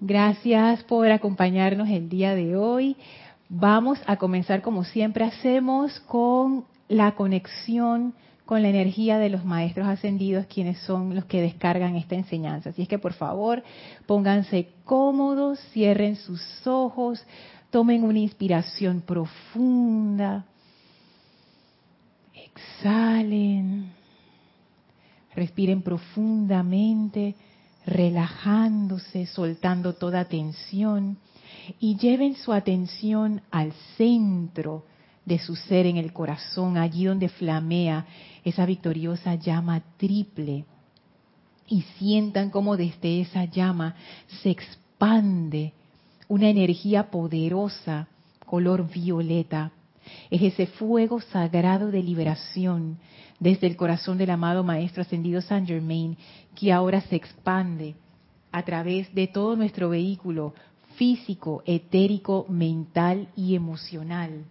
Gracias por acompañarnos el día de hoy. Vamos a comenzar como siempre hacemos con la conexión con la energía de los maestros ascendidos, quienes son los que descargan esta enseñanza. Así es que por favor, pónganse cómodos, cierren sus ojos, tomen una inspiración profunda, exhalen, respiren profundamente, relajándose, soltando toda tensión y lleven su atención al centro de su ser en el corazón, allí donde flamea esa victoriosa llama triple. Y sientan como desde esa llama se expande una energía poderosa, color violeta. Es ese fuego sagrado de liberación desde el corazón del amado Maestro Ascendido Saint Germain, que ahora se expande a través de todo nuestro vehículo físico, etérico, mental y emocional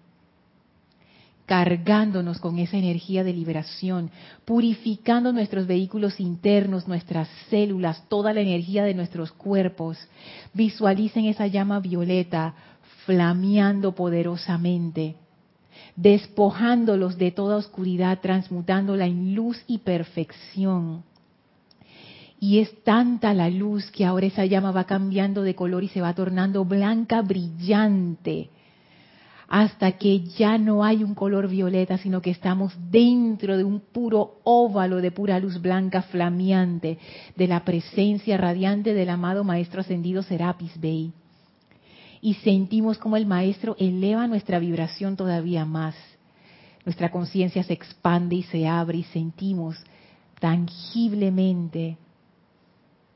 cargándonos con esa energía de liberación, purificando nuestros vehículos internos, nuestras células, toda la energía de nuestros cuerpos. Visualicen esa llama violeta flameando poderosamente, despojándolos de toda oscuridad, transmutándola en luz y perfección. Y es tanta la luz que ahora esa llama va cambiando de color y se va tornando blanca, brillante hasta que ya no hay un color violeta, sino que estamos dentro de un puro óvalo de pura luz blanca flameante de la presencia radiante del amado Maestro Ascendido Serapis Bey. Y sentimos como el Maestro eleva nuestra vibración todavía más. Nuestra conciencia se expande y se abre y sentimos tangiblemente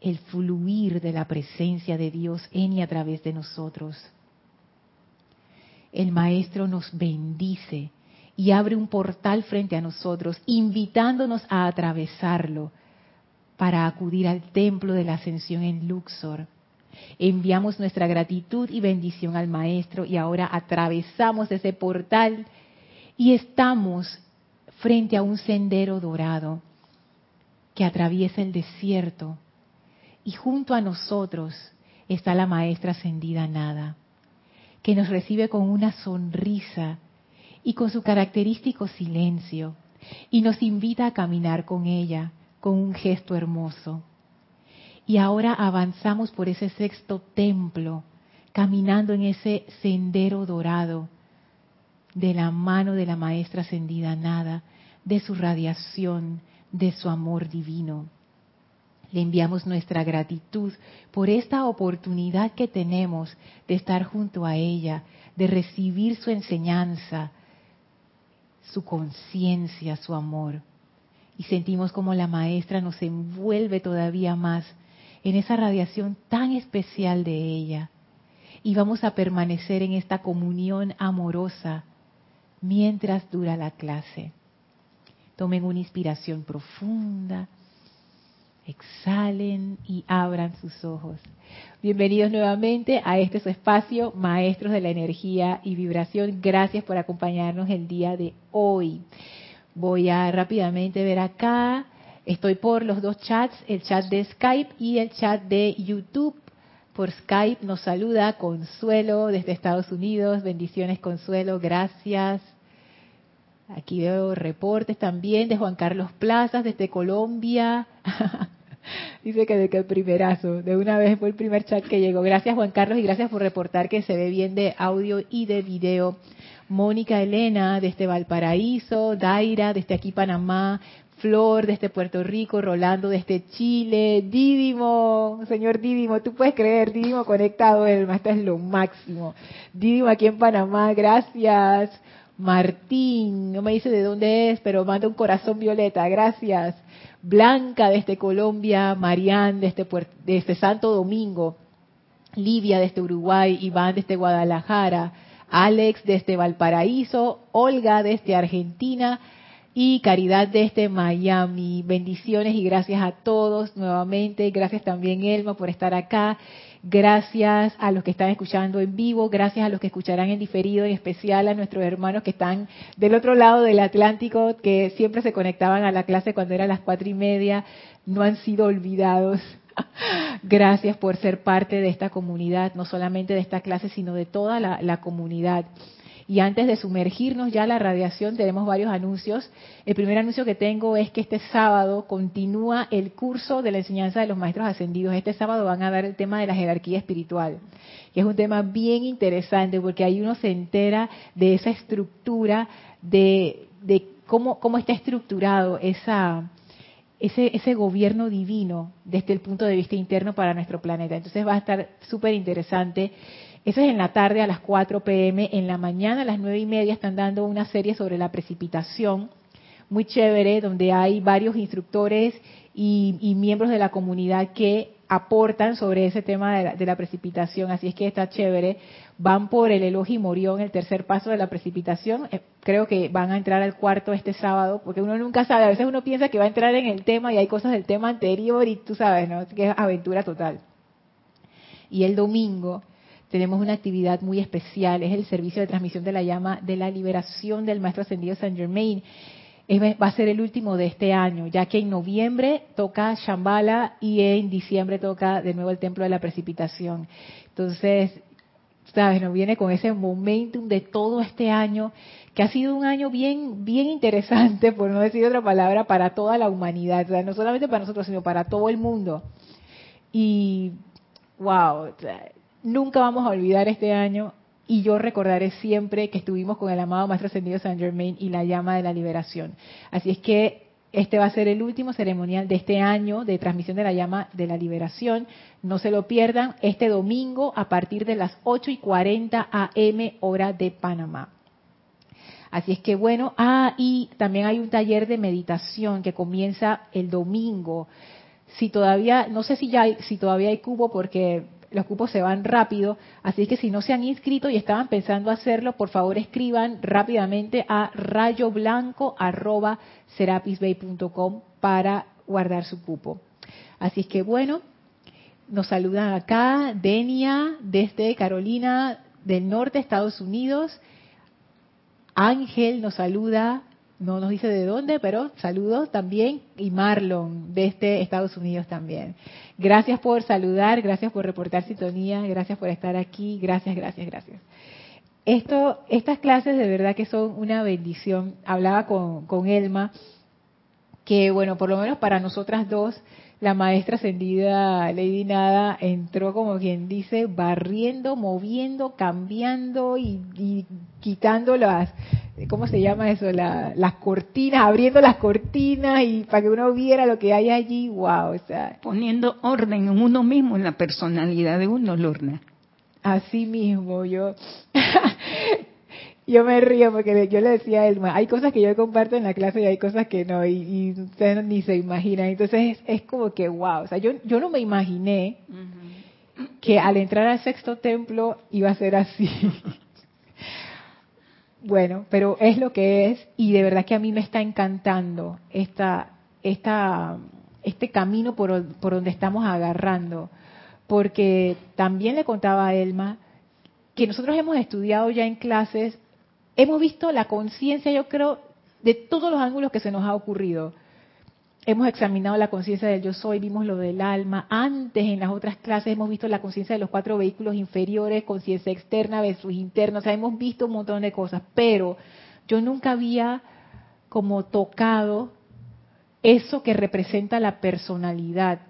el fluir de la presencia de Dios en y a través de nosotros el Maestro nos bendice y abre un portal frente a nosotros, invitándonos a atravesarlo para acudir al templo de la ascensión en Luxor. Enviamos nuestra gratitud y bendición al Maestro y ahora atravesamos ese portal y estamos frente a un sendero dorado que atraviesa el desierto y junto a nosotros está la Maestra ascendida Nada que nos recibe con una sonrisa y con su característico silencio y nos invita a caminar con ella con un gesto hermoso. Y ahora avanzamos por ese sexto templo, caminando en ese sendero dorado de la mano de la maestra ascendida nada, de su radiación, de su amor divino. Le enviamos nuestra gratitud por esta oportunidad que tenemos de estar junto a ella, de recibir su enseñanza, su conciencia, su amor. Y sentimos como la maestra nos envuelve todavía más en esa radiación tan especial de ella. Y vamos a permanecer en esta comunión amorosa mientras dura la clase. Tomen una inspiración profunda exhalen y abran sus ojos. Bienvenidos nuevamente a este espacio, Maestros de la Energía y Vibración. Gracias por acompañarnos el día de hoy. Voy a rápidamente ver acá. Estoy por los dos chats, el chat de Skype y el chat de YouTube. Por Skype nos saluda Consuelo desde Estados Unidos. Bendiciones Consuelo, gracias. Aquí veo reportes también de Juan Carlos Plazas desde Colombia. Dice que de que el primerazo, de una vez fue el primer chat que llegó. Gracias Juan Carlos y gracias por reportar que se ve bien de audio y de video. Mónica Elena desde Valparaíso, Daira desde aquí Panamá, Flor desde Puerto Rico, Rolando desde Chile, Didimo, señor Didimo, tú puedes creer, Didimo conectado, el maestro es lo máximo. Didimo aquí en Panamá, gracias. Martín, no me dice de dónde es, pero manda un corazón violeta, gracias. Blanca desde Colombia, Marián desde, desde Santo Domingo, Livia desde Uruguay, Iván desde Guadalajara, Alex desde Valparaíso, Olga desde Argentina y Caridad desde Miami. Bendiciones y gracias a todos nuevamente. Gracias también Elma por estar acá. Gracias a los que están escuchando en vivo, gracias a los que escucharán en diferido, en especial a nuestros hermanos que están del otro lado del Atlántico, que siempre se conectaban a la clase cuando eran las cuatro y media, no han sido olvidados. Gracias por ser parte de esta comunidad, no solamente de esta clase, sino de toda la, la comunidad. Y antes de sumergirnos ya a la radiación, tenemos varios anuncios. El primer anuncio que tengo es que este sábado continúa el curso de la enseñanza de los maestros ascendidos. Este sábado van a dar el tema de la jerarquía espiritual. Y es un tema bien interesante porque ahí uno se entera de esa estructura, de, de cómo, cómo está estructurado esa, ese, ese gobierno divino desde el punto de vista interno para nuestro planeta. Entonces va a estar súper interesante. Eso es en la tarde a las 4 pm. En la mañana a las 9 y media están dando una serie sobre la precipitación, muy chévere, donde hay varios instructores y, miembros de la comunidad que aportan sobre ese tema de la, precipitación. Así es que está chévere. Van por el elogio y morión, el tercer paso de la precipitación. Eh, creo que van a entrar al cuarto este sábado, porque uno nunca sabe. A veces uno piensa que va a entrar en el tema y hay cosas del tema anterior y tú sabes, ¿no? Que es aventura total. Y el domingo tenemos una actividad muy especial, es el servicio de transmisión de la llama de la liberación del Maestro Ascendido Saint Germain. va a ser el último de este año, ya que en noviembre toca Shambhala y en diciembre toca de nuevo el Templo de la Precipitación. Entonces, sabes, nos viene con ese momentum de todo este año, que ha sido un año bien, bien interesante, por no decir otra palabra, para toda la humanidad, o sea, no solamente para nosotros, sino para todo el mundo. Y, wow, nunca vamos a olvidar este año y yo recordaré siempre que estuvimos con el amado Maestro Ascendido San Germain y la llama de la liberación. Así es que este va a ser el último ceremonial de este año de transmisión de la llama de la liberación. No se lo pierdan este domingo a partir de las 8 y 40 AM hora de Panamá. Así es que bueno, ah, y también hay un taller de meditación que comienza el domingo. Si todavía, no sé si ya hay, si todavía hay cubo porque los cupos se van rápido, así que si no se han inscrito y estaban pensando hacerlo, por favor escriban rápidamente a rayoblanco@serapisbay.com para guardar su cupo. Así que bueno, nos saludan acá Denia desde Carolina del Norte, Estados Unidos. Ángel nos saluda no nos dice de dónde, pero saludos también. Y Marlon, desde Estados Unidos también. Gracias por saludar, gracias por reportar sintonía, gracias por estar aquí, gracias, gracias, gracias. Esto, estas clases de verdad que son una bendición. Hablaba con, con Elma, que bueno, por lo menos para nosotras dos, la maestra ascendida Lady Nada entró como quien dice, barriendo, moviendo, cambiando y, y quitando las, ¿cómo se llama eso? las cortinas, abriendo las cortinas y para que uno viera lo que hay allí, wow, o sea. Poniendo orden en uno mismo, en la personalidad de uno, Lorna. Así mismo, yo, yo me río porque yo le decía a Elma, hay cosas que yo comparto en la clase y hay cosas que no, y, ustedes ni se imaginan. Entonces es, como que, wow, o sea, yo, yo no me imaginé que al entrar al sexto templo iba a ser así. Bueno, pero es lo que es y de verdad que a mí me está encantando esta, esta, este camino por, por donde estamos agarrando. Porque también le contaba a Elma que nosotros hemos estudiado ya en clases, hemos visto la conciencia, yo creo, de todos los ángulos que se nos ha ocurrido hemos examinado la conciencia del yo soy, vimos lo del alma. Antes, en las otras clases, hemos visto la conciencia de los cuatro vehículos inferiores, conciencia externa versus interna. O sea, hemos visto un montón de cosas, pero yo nunca había como tocado eso que representa la personalidad.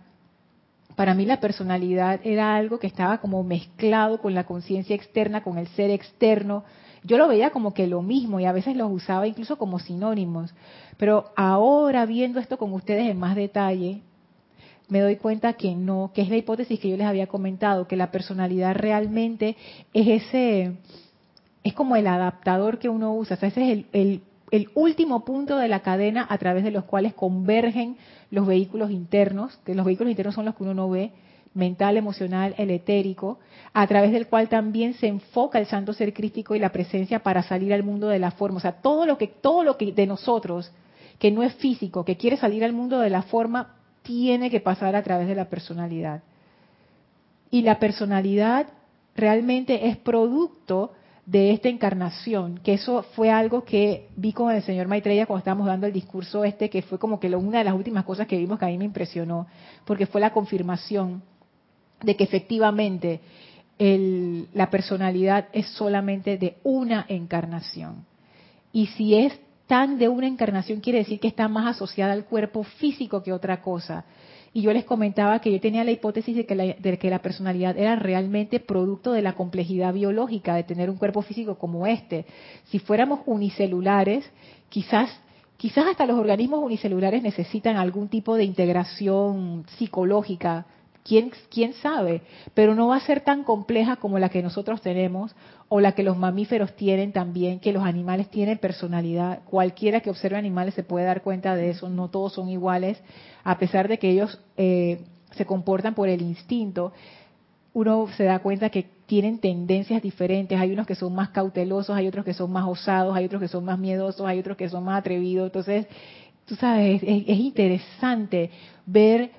Para mí la personalidad era algo que estaba como mezclado con la conciencia externa, con el ser externo, yo lo veía como que lo mismo y a veces los usaba incluso como sinónimos. Pero ahora viendo esto con ustedes en más detalle, me doy cuenta que no, que es la hipótesis que yo les había comentado, que la personalidad realmente es ese, es como el adaptador que uno usa, o sea, ese es el, el, el último punto de la cadena a través de los cuales convergen los vehículos internos, que los vehículos internos son los que uno no ve, mental, emocional, el etérico, a través del cual también se enfoca el santo ser crístico y la presencia para salir al mundo de la forma. O sea, todo lo que, todo lo que de nosotros, que no es físico, que quiere salir al mundo de la forma, tiene que pasar a través de la personalidad. Y la personalidad realmente es producto de esta encarnación, que eso fue algo que vi con el señor Maitreya cuando estábamos dando el discurso este, que fue como que una de las últimas cosas que vimos que a mí me impresionó, porque fue la confirmación de que efectivamente la personalidad es solamente de una encarnación. Y si es tan de una encarnación, quiere decir que está más asociada al cuerpo físico que otra cosa. Y yo les comentaba que yo tenía la hipótesis de que la, de que la personalidad era realmente producto de la complejidad biológica de tener un cuerpo físico como este. Si fuéramos unicelulares, quizás quizás hasta los organismos unicelulares necesitan algún tipo de integración psicológica ¿Quién, ¿Quién sabe? Pero no va a ser tan compleja como la que nosotros tenemos o la que los mamíferos tienen también, que los animales tienen personalidad. Cualquiera que observe animales se puede dar cuenta de eso, no todos son iguales, a pesar de que ellos eh, se comportan por el instinto. Uno se da cuenta que tienen tendencias diferentes, hay unos que son más cautelosos, hay otros que son más osados, hay otros que son más miedosos, hay otros que son más atrevidos. Entonces, tú sabes, es, es interesante ver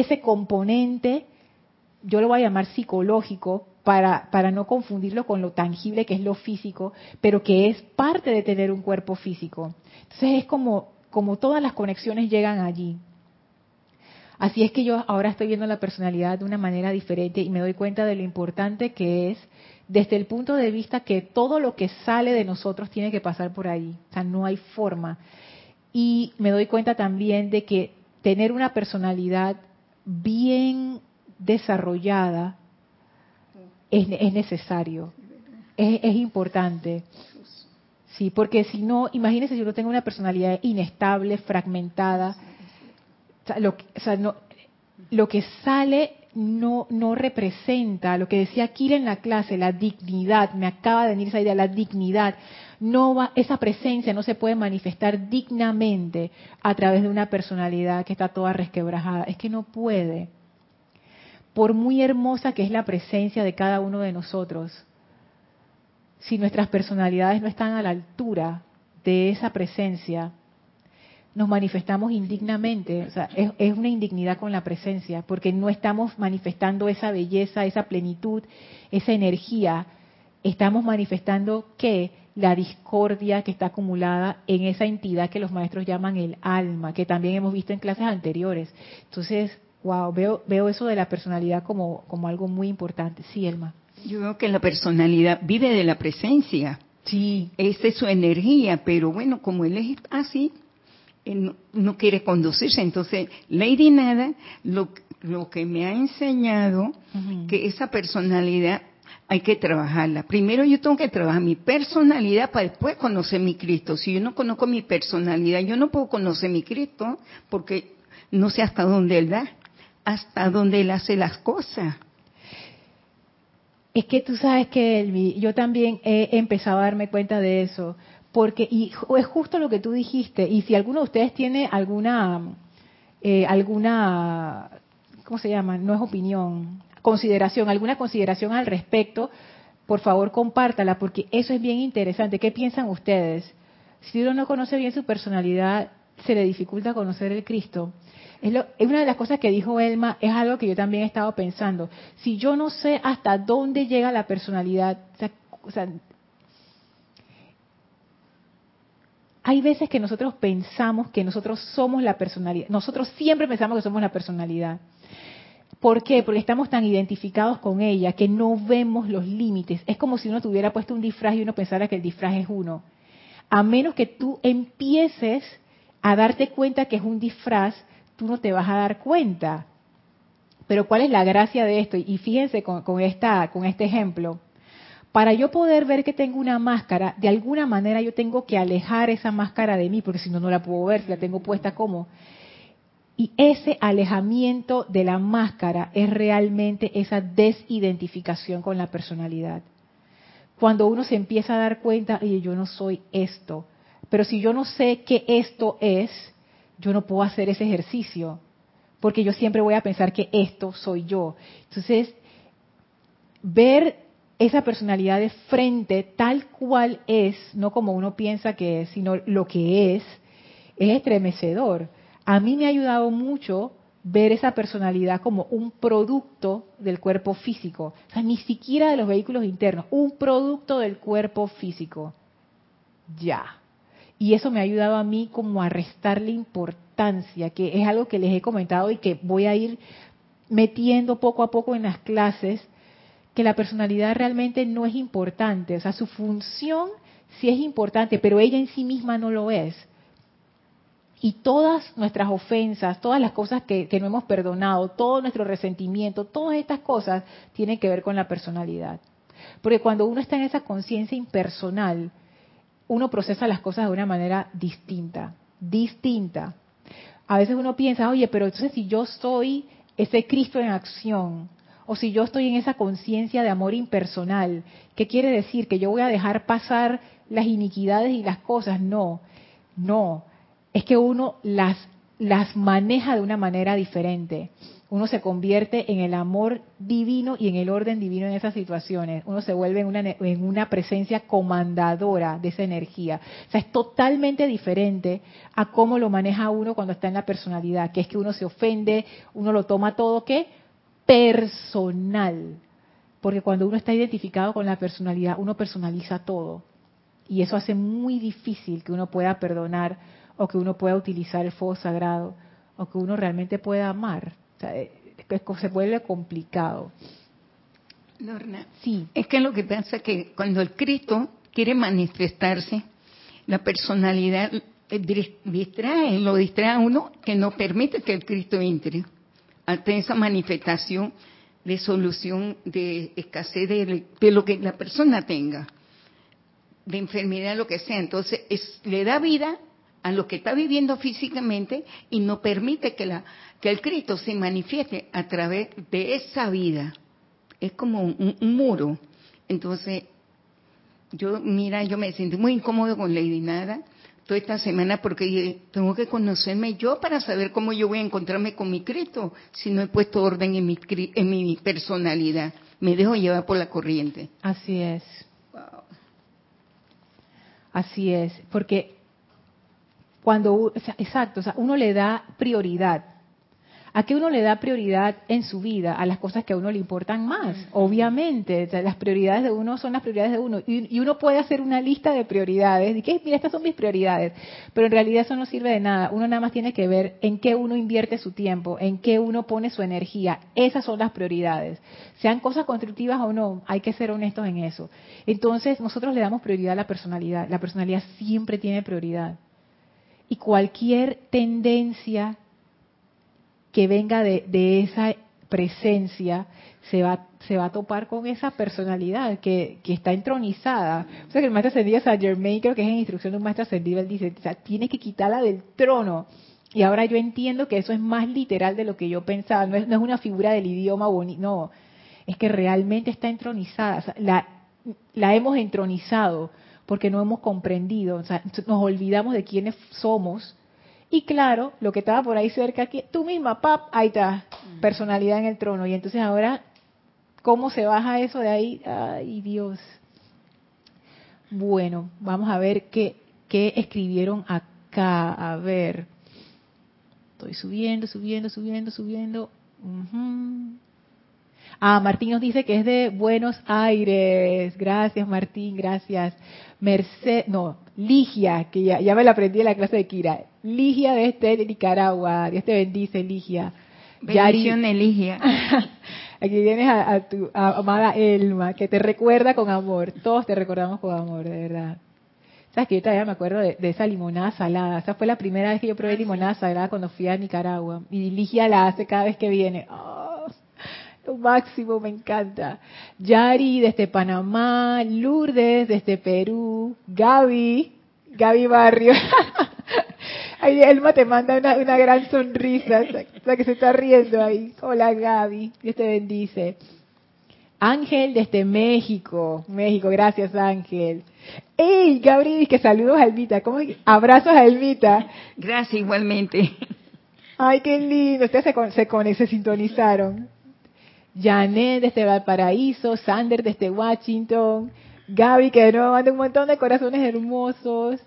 ese componente, yo lo voy a llamar psicológico, para, para no confundirlo con lo tangible que es lo físico, pero que es parte de tener un cuerpo físico. Entonces es como, como todas las conexiones llegan allí. Así es que yo ahora estoy viendo la personalidad de una manera diferente y me doy cuenta de lo importante que es desde el punto de vista que todo lo que sale de nosotros tiene que pasar por ahí. O sea, no hay forma. Y me doy cuenta también de que tener una personalidad bien desarrollada es, necesario, es, importante. Sí, porque si no, imagínense si uno tengo una personalidad inestable, fragmentada, lo, que sale no, no representa lo que decía aquí en la clase, la dignidad, me acaba de venir esa idea, la dignidad, no va, esa presencia no se puede manifestar dignamente a través de una personalidad que está toda resquebrajada. Es que no puede. Por muy hermosa que es la presencia de cada uno de nosotros, si nuestras personalidades no están a la altura de esa presencia, nos manifestamos indignamente. O sea, es, es, una indignidad con la presencia, porque no estamos manifestando esa belleza, esa plenitud, esa energía. Estamos manifestando que la discordia que está acumulada en esa entidad que los maestros llaman el alma, que también hemos visto en clases anteriores. Entonces, wow, veo, veo eso de la personalidad como, como algo muy importante. Sí, Elma. Yo veo que la personalidad vive de la presencia. Sí. Esa es su energía, pero bueno, como él es así, no, quiere conducirse. Entonces, Lady Nada, lo, lo que me ha enseñado, que esa personalidad hay que trabajarla. Primero yo tengo que trabajar mi personalidad para después conocer mi Cristo. Si yo no conozco mi personalidad, yo no puedo conocer mi Cristo porque no sé hasta dónde Él da, hasta dónde Él hace las cosas. Es que tú sabes que yo también he empezado a darme cuenta de eso, porque y es justo lo que tú dijiste, y si alguno de ustedes tiene alguna, eh, alguna, ¿cómo se llama? No es opinión, consideración, alguna consideración al respecto, por favor compártala, porque eso es bien interesante. ¿Qué piensan ustedes? Si uno no conoce bien su personalidad, se le dificulta conocer el Cristo. Es, una de las cosas que dijo Elma, es algo que yo también he estado pensando. Si yo no sé hasta dónde llega la personalidad, o sea, hay veces que nosotros pensamos que nosotros somos la personalidad. Nosotros siempre pensamos que somos la personalidad. ¿Por qué? Porque estamos tan identificados con ella que no vemos los límites. Es como si uno tuviera puesto un disfraz y uno pensara que el disfraz es uno. A menos que tú empieces a darte cuenta que es un disfraz, tú no te vas a dar cuenta. Pero ¿cuál es la gracia de esto? Y fíjense con, esta, con este ejemplo. Para yo poder ver que tengo una máscara, de alguna manera yo tengo que alejar esa máscara de mí, porque si no, no la puedo ver, si la tengo puesta como. Y ese alejamiento de la máscara es realmente esa desidentificación con la personalidad. Cuando uno se empieza a dar cuenta, oye, yo no soy esto, pero si yo no sé qué esto es, yo no puedo hacer ese ejercicio, porque yo siempre voy a pensar que esto soy yo. Entonces, ver esa personalidad de frente tal cual es, no como uno piensa que es, sino lo que es, es estremecedor a mí me ha ayudado mucho ver esa personalidad como un producto del cuerpo físico. O sea, ni siquiera de los vehículos internos, un producto del cuerpo físico. Ya. Y eso me ha ayudado a mí como a restarle importancia, que es algo que les he comentado y que voy a ir metiendo poco a poco en las clases, que la personalidad realmente no es importante. O sea, su función sí es importante, pero ella en sí misma no lo es. Y todas nuestras ofensas, todas las cosas que, no hemos perdonado, todo nuestro resentimiento, todas estas cosas tienen que ver con la personalidad. Porque cuando uno está en esa conciencia impersonal, uno procesa las cosas de una manera distinta, distinta. A veces uno piensa, oye, pero entonces si yo soy ese Cristo en acción, o si yo estoy en esa conciencia de amor impersonal, ¿qué quiere decir? ¿Que yo voy a dejar pasar las iniquidades y las cosas? No, no es que uno las, las maneja de una manera diferente. Uno se convierte en el amor divino y en el orden divino en esas situaciones. Uno se vuelve en una, en una presencia comandadora de esa energía. O sea, es totalmente diferente a cómo lo maneja uno cuando está en la personalidad, que es que uno se ofende, uno lo toma todo, ¿qué? Personal. Porque cuando uno está identificado con la personalidad, uno personaliza todo. Y eso hace muy difícil que uno pueda perdonar o que uno pueda utilizar el fuego sagrado, o que uno realmente pueda amar. O sea, se vuelve complicado. Lorna, sí. Es que lo que pasa es que cuando el Cristo quiere manifestarse, la personalidad distrae, lo distrae a uno que no permite que el Cristo entre ante esa manifestación de solución de escasez de, de, lo que la persona tenga, de enfermedad, lo que sea. Entonces, es, le da vida a lo que está viviendo físicamente y no permite que, la, que el Cristo se manifieste a través de esa vida. Es como un, muro. Entonces, yo, mira, yo me sentí muy incómodo con Lady Nada toda esta semana porque tengo que conocerme yo para saber cómo yo voy a encontrarme con mi Cristo si no he puesto orden en mi, en mi personalidad. Me dejo llevar por la corriente. Así es. Así es, porque cuando, exacto, o sea, uno le da prioridad. ¿A qué uno le da prioridad en su vida? A las cosas que a uno le importan más, obviamente. las prioridades de uno son las prioridades de uno. Y, uno puede hacer una lista de prioridades. Y que, mira, estas son mis prioridades. Pero en realidad eso no sirve de nada. Uno nada más tiene que ver en qué uno invierte su tiempo, en qué uno pone su energía. Esas son las prioridades. Sean cosas constructivas o no, hay que ser honestos en eso. Entonces, nosotros le damos prioridad a la personalidad. La personalidad siempre tiene prioridad y cualquier tendencia que venga de, esa presencia se va, se va a topar con esa personalidad que, está entronizada. O sea que el maestro ascendido Saint Germain, creo que es en instrucción de un maestro ascendido, él dice, o sea, tiene que quitarla del trono. Y ahora yo entiendo que eso es más literal de lo que yo pensaba, no es, no es una figura del idioma bonito, no, es que realmente está entronizada, la, la hemos entronizado porque no hemos comprendido, o sea, nos olvidamos de quiénes somos. Y claro, lo que estaba por ahí cerca, aquí, tú misma, pap, ahí está, mm. personalidad en el trono. Y entonces ahora, ¿cómo se baja eso de ahí? Ay, Dios. Bueno, vamos a ver qué, qué escribieron acá. A ver. Estoy subiendo, subiendo, subiendo, subiendo. Ah, Martín nos dice que es de Buenos Aires. Gracias, Martín, gracias. Merced, no, Ligia, que ya, me la aprendí en la clase de Kira. Ligia de este de Nicaragua. Dios te bendice, Ligia. Bendiciones, Ligia. Aquí vienes a, tu amada Elma, que te recuerda con amor. Todos te recordamos con amor, de verdad. Sabes que yo todavía me acuerdo de, esa limonada salada. Esa fue la primera vez que yo probé limonada salada cuando fui a Nicaragua. Y Ligia la hace cada vez que viene. Oh, lo máximo, me encanta. Yari desde Panamá, Lourdes desde Perú, Gaby, Gaby Barrio. Ahí Elma te manda una, una gran sonrisa, la que se está riendo ahí. Hola Gaby, Dios te bendice. Ángel desde México, México, gracias Ángel. ¡Ey, Gabriel, que saludos a Elvita! ¿Cómo? Abrazos a Elvita. Gracias igualmente. Ay, qué lindo, ustedes se, se, se sintonizaron. Janet desde Valparaíso, Sander desde Washington, Gaby que nuevo manda un montón de corazones hermosos.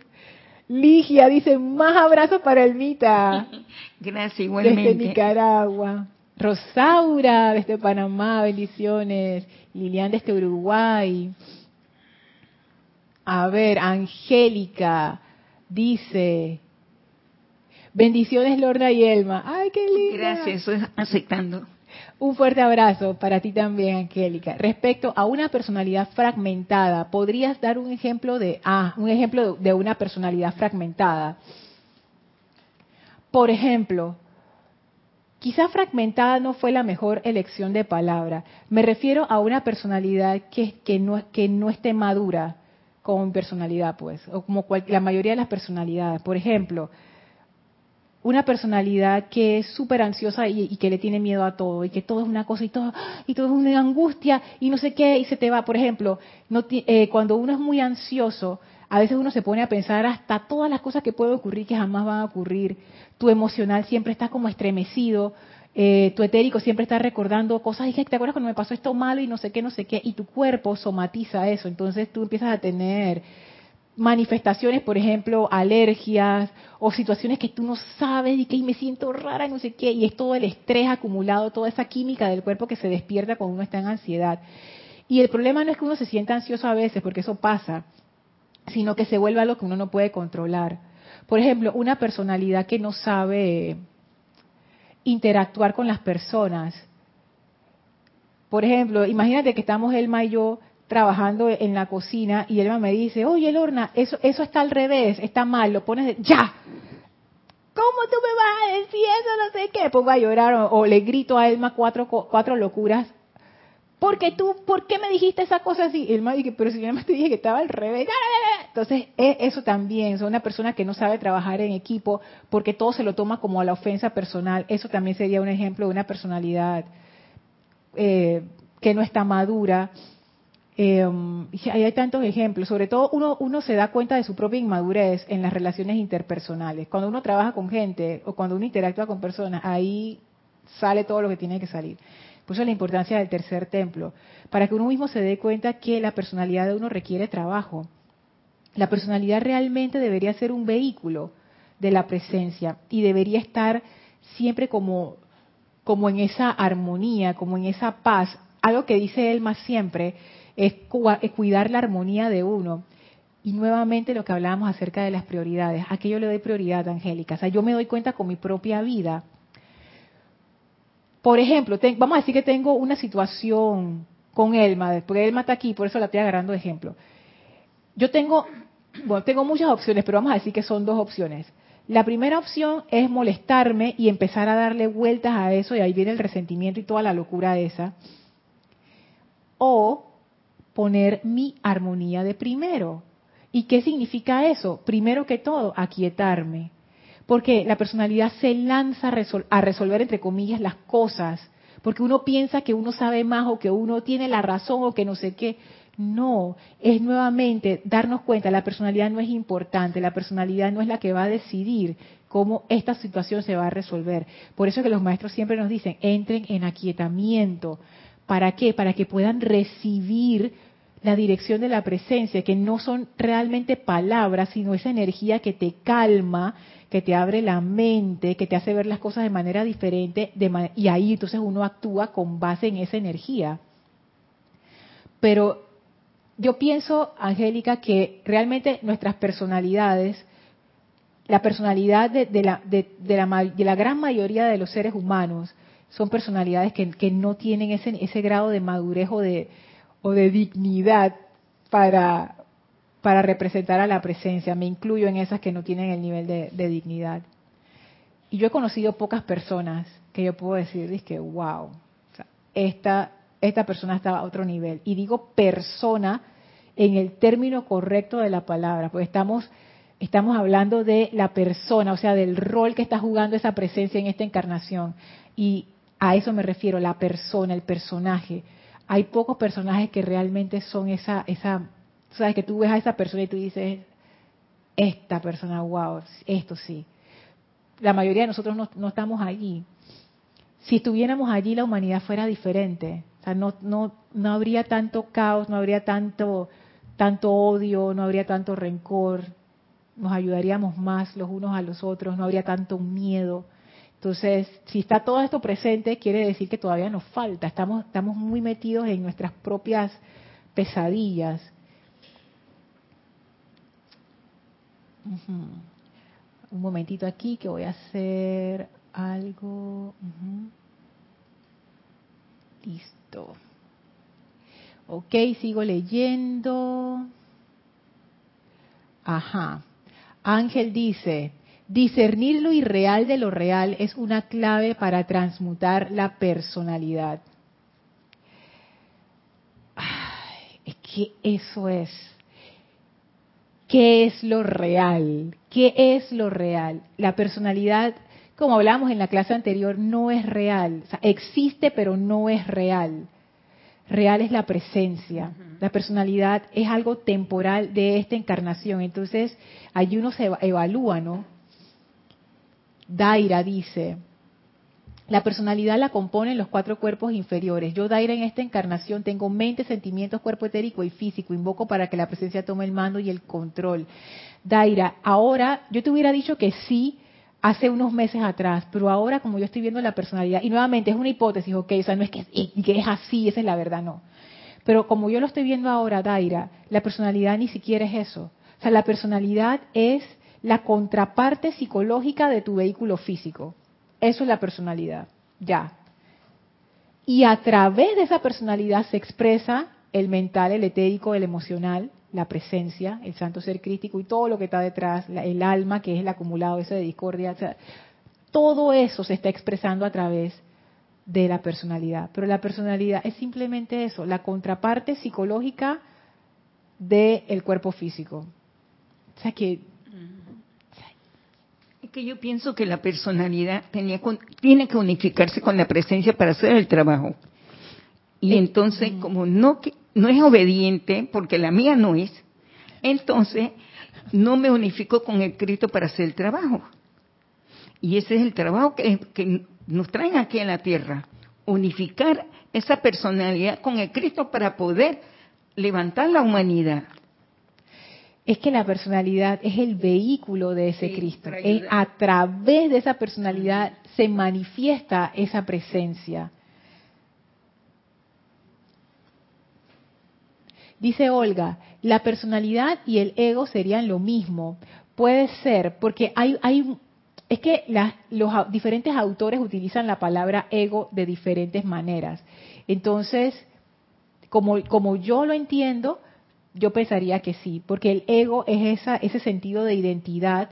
Ligia dice, más abrazos para Elmita. Gracias, igualmente. Desde Nicaragua. Rosaura, desde Panamá, bendiciones. Lilian, desde Uruguay. A ver, Angélica dice, bendiciones Lorna y Elma. Ay, qué lindo. Gracias, estoy aceptando. Un fuerte abrazo para ti también, Angélica. Respecto a una personalidad fragmentada, ¿podrías dar un ejemplo de ah, un ejemplo de una personalidad fragmentada? Por ejemplo, quizá fragmentada no fue la mejor elección de palabra. Me refiero a una personalidad que, que, no, que no esté madura como personalidad, pues, o como la mayoría de las personalidades. Por ejemplo, una personalidad que es súper ansiosa y, que le tiene miedo a todo y que todo es una cosa y todo y todo es una angustia y no sé qué y se te va. Por ejemplo no eh, cuando uno es muy ansioso a veces uno se pone a pensar hasta todas las cosas que pueden ocurrir que jamás van a ocurrir. Tu emocional siempre está como estremecido eh, tu etérico siempre está recordando cosas y que te acuerdas cuando me pasó esto malo y no sé qué no sé qué y tu cuerpo somatiza eso. Entonces tú empiezas a tener manifestaciones, por ejemplo, alergias o situaciones que tú no sabes y que me siento rara y no sé qué, y es todo el estrés acumulado, toda esa química del cuerpo que se despierta cuando uno está en ansiedad. Y el problema no es que uno se sienta ansioso a veces, porque eso pasa, sino que se vuelve algo que uno no puede controlar. Por ejemplo, una personalidad que no sabe interactuar con las personas. Por ejemplo, imagínate que estamos Elma y yo trabajando en la cocina y Elma me dice, oye Lorna, eso, eso está al revés, está mal, lo pones de, ya. ¿Cómo tú me vas a decir eso? No sé qué. Pongo a llorar o, le grito a Elma cuatro, cuatro locuras. Porque tú, ¿por qué me dijiste esa cosa así? Elma dice, pero si yo me te dije que estaba al revés. Entonces, e, eso también, son una persona que no sabe trabajar en equipo porque todo se lo toma como a la ofensa personal. Eso también sería un ejemplo de una personalidad eh, que no está madura eh, hay tantos ejemplos, sobre todo uno, se da cuenta de su propia inmadurez en las relaciones interpersonales. Cuando uno trabaja con gente o cuando uno interactúa con personas, ahí sale todo lo que tiene que salir. Por eso la importancia del tercer templo, para que uno mismo se dé cuenta que la personalidad de uno requiere trabajo. La personalidad realmente debería ser un vehículo de la presencia y debería estar siempre como, como en esa armonía, como en esa paz. Algo que dice más siempre, es cuidar la armonía de uno. Y nuevamente lo que hablábamos acerca de las prioridades. ¿A qué yo le doy prioridad, Angélica? O sea, yo me doy cuenta con mi propia vida. Por ejemplo, vamos a decir que tengo una situación con Elma, porque Elma está aquí, por eso la estoy agarrando de ejemplo. Yo tengo, bueno, tengo muchas opciones, pero vamos a decir que son dos opciones. La primera opción es molestarme y empezar a darle vueltas a eso, y ahí viene el resentimiento y toda la locura esa. O poner mi armonía de primero. ¿Y qué significa eso? Primero que todo, aquietarme. Porque la personalidad se lanza a, resolver, entre comillas, las cosas. Porque uno piensa que uno sabe más o que uno tiene la razón o que no sé qué. No, es nuevamente darnos cuenta, la personalidad no es importante, la personalidad no es la que va a decidir cómo esta situación se va a resolver. Por eso que los maestros siempre nos dicen, entren en aquietamiento. ¿Para qué? Para que puedan recibir la dirección de la presencia, que no son realmente palabras, sino esa energía que te calma, que te abre la mente, que te hace ver las cosas de manera diferente, y ahí entonces uno actúa con base en esa energía. Pero yo pienso, Angélica, que realmente nuestras personalidades, la personalidad de, la, de, la, de la gran mayoría de los seres humanos, son personalidades que, no tienen ese, ese grado de madurez o de, o de dignidad para, para representar a la presencia. Me incluyo en esas que no tienen el nivel de, dignidad. Y yo he conocido pocas personas que yo puedo decir, que, wow, esta, esta persona está a otro nivel. Y digo persona en el término correcto de la palabra, porque estamos, estamos hablando de la persona, o sea, del rol que está jugando esa presencia en esta encarnación. Y a eso me refiero, la persona, el personaje hay pocos personajes que realmente son esa, esa, sabes que tú ves a esa persona y tú dices, esta persona, wow, esto sí. La mayoría de nosotros no, estamos allí. Si estuviéramos allí, la humanidad fuera diferente. O sea, no, no, no habría tanto caos, no habría tanto, tanto odio, no habría tanto rencor. nos ayudaríamos más los unos a los otros, no habría tanto miedo. Entonces, si está todo esto presente, quiere decir que todavía nos falta. Estamos, estamos muy metidos en nuestras propias pesadillas. Un momentito aquí que voy a hacer algo. Listo. Ok, sigo leyendo. Ajá. Ángel dice, discernir lo irreal de lo real es una clave para transmutar la personalidad. Ay, es que eso es. ¿Qué es lo real? ¿Qué es lo real? La personalidad, como hablamos en la clase anterior, no es real. O sea, existe, pero no es real. Real es la presencia. La personalidad es algo temporal de esta encarnación. Entonces, allí uno se evalúa, ¿no? Daira dice, la personalidad la componen los cuatro cuerpos inferiores. Yo, Daira, en esta encarnación tengo mente, sentimientos, cuerpo etérico y físico. Invoco para que la presencia tome el mando y el control. Daira, ahora yo te hubiera dicho que sí hace unos meses atrás, pero ahora como yo estoy viendo la personalidad, y nuevamente es una hipótesis, ok, o sea, no es que, que es así, esa es la verdad, no. Pero como yo lo estoy viendo ahora, Daira, la personalidad ni siquiera es eso. O sea, la personalidad es la contraparte psicológica de tu vehículo físico. Eso es la personalidad, ya. Y a través de esa personalidad se expresa el mental, el etérico, el emocional, la presencia, el santo ser crítico y todo lo que está detrás, el alma, que es el acumulado ese de discordia. todo eso se está expresando a través de la personalidad. Pero la personalidad es simplemente eso, la contraparte psicológica del cuerpo físico. O sea que es que yo pienso que la personalidad tenía, tiene que unificarse con la presencia para hacer el trabajo. Y entonces, como no, no es obediente, porque la mía no es, entonces no me unifico con el Cristo para hacer el trabajo. Y ese es el trabajo que, que nos traen aquí en la tierra, unificar esa personalidad con el Cristo para poder levantar la humanidad. Es que la personalidad es el vehículo de ese Cristo. Es a través de esa personalidad se manifiesta esa presencia. Dice Olga, la personalidad y el ego serían lo mismo. Puede ser, porque hay, hay es que los diferentes autores utilizan la palabra ego de diferentes maneras. Entonces, como, como yo lo entiendo, yo pensaría que sí, porque el ego es esa, ese sentido de identidad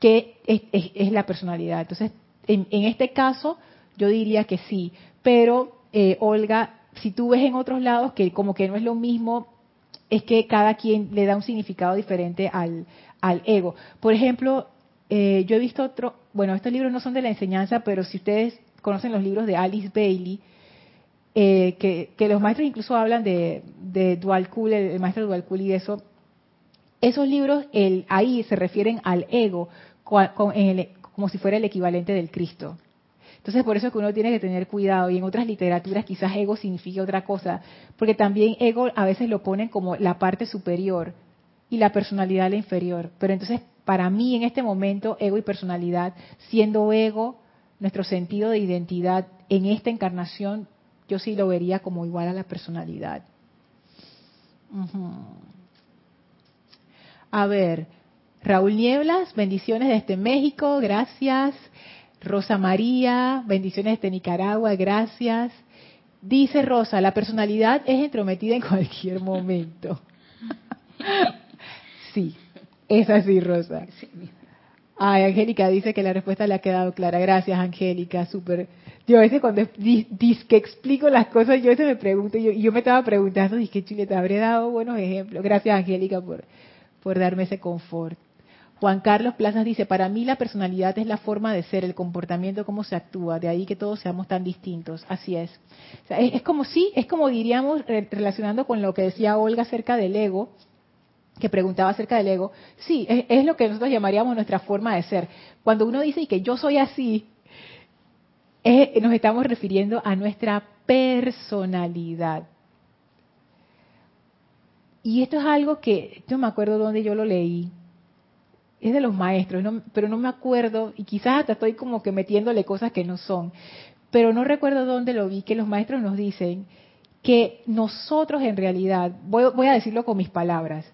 que es, la personalidad. Entonces, en, este caso, yo diría que sí, pero eh, Olga si tú ves en otros lados que como que no es lo mismo, es que cada quien le da un significado diferente al, al ego. Por ejemplo, eh, yo he visto otro, bueno, estos libros no son de la enseñanza, pero si ustedes conocen los libros de Alice Bailey, eh, que, los maestros incluso hablan de, de Cool, el, maestro Dual Cool y eso, esos libros el, ahí se refieren al ego como si fuera el equivalente del Cristo. Entonces, por eso es que uno tiene que tener cuidado. Y en otras literaturas quizás ego significa otra cosa, porque también ego a veces lo ponen como la parte superior y la personalidad la inferior. Pero entonces, para mí en este momento, ego y personalidad, siendo ego nuestro sentido de identidad en esta encarnación, yo sí lo vería como igual a la personalidad. A ver, Raúl Nieblas, bendiciones desde México, gracias. Rosa María, bendiciones desde Nicaragua, gracias. Dice Rosa, la personalidad es entrometida en cualquier momento. sí, es así, Rosa. Ay, Angélica dice que la respuesta le ha quedado clara. Gracias, Angélica, súper. Yo a veces cuando dis, que explico las cosas, yo a veces me pregunto, yo, yo me estaba preguntando, dije, Chile, te habré dado buenos ejemplos. Gracias, Angélica, por, por darme ese confort. Juan Carlos Plazas dice, para mí la personalidad es la forma de ser, el comportamiento, cómo se actúa, de ahí que todos seamos tan distintos. Así es. es, como sí, es como diríamos, relacionando con lo que decía Olga acerca del ego, que preguntaba acerca del ego, sí, es, lo que nosotros llamaríamos nuestra forma de ser. Cuando uno dice que yo soy así, nos estamos refiriendo a nuestra personalidad. Y esto es algo que yo me acuerdo donde yo lo leí, es de los maestros, pero no me acuerdo, y quizás hasta estoy como que metiéndole cosas que no son, pero no recuerdo dónde lo vi, que los maestros nos dicen que nosotros en realidad, voy, a decirlo con mis palabras,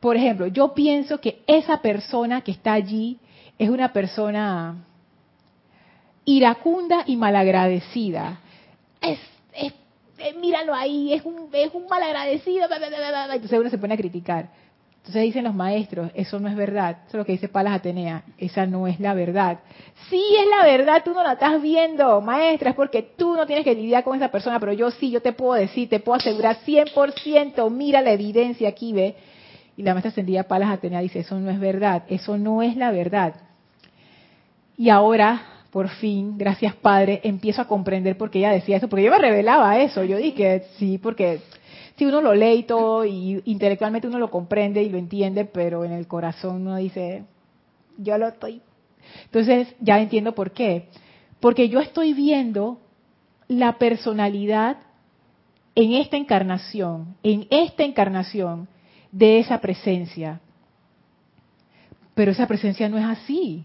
por ejemplo, yo pienso que esa persona que está allí es una persona iracunda y malagradecida. Es, es, eh, míralo ahí, es un, es un malagradecido. Entonces uno se pone a criticar. Entonces dicen los maestros, eso no es verdad. Eso es lo que dice Palas Atenea, esa no es la verdad. Sí es la verdad, tú no la estás viendo, maestra, es porque tú no tienes que lidiar con esa persona, pero yo sí, yo te puedo decir, te puedo asegurar 100%, mira la evidencia aquí, ve. Y la maestra ascendida Palas Atenea dice, eso no es verdad, eso no es la verdad. Y ahora, por fin, gracias Padre, empiezo a comprender por qué ella decía eso, porque yo me revelaba eso, yo dije, sí, porque si uno lo lee todo, y intelectualmente uno lo comprende y lo entiende, pero en el corazón uno dice, yo lo estoy. Entonces ya entiendo por qué. Porque yo estoy viendo la personalidad en esta encarnación, en esta encarnación de esa presencia. Pero esa presencia no es así.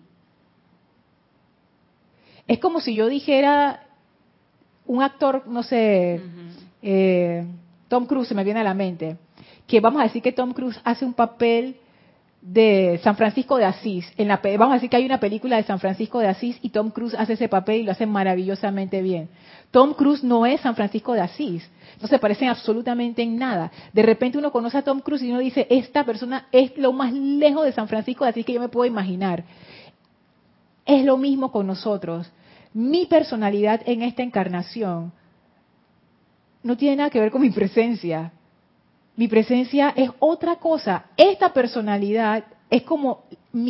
Es como si yo dijera, un actor, no sé, eh, Tom Cruise se me viene a la mente, que vamos a decir que Tom Cruise hace un papel de San Francisco de Asís. En la, vamos a decir que hay una película de San Francisco de Asís y Tom Cruise hace ese papel y lo hace maravillosamente bien. Tom Cruise no es San Francisco de Asís, no se parecen absolutamente en nada. De repente uno conoce a Tom Cruise y uno dice, esta persona es lo más lejos de San Francisco de Asís que yo me puedo imaginar. Es lo mismo con nosotros. Mi personalidad en esta encarnación no tiene nada que ver con mi presencia. Mi presencia es otra cosa. Esta personalidad es como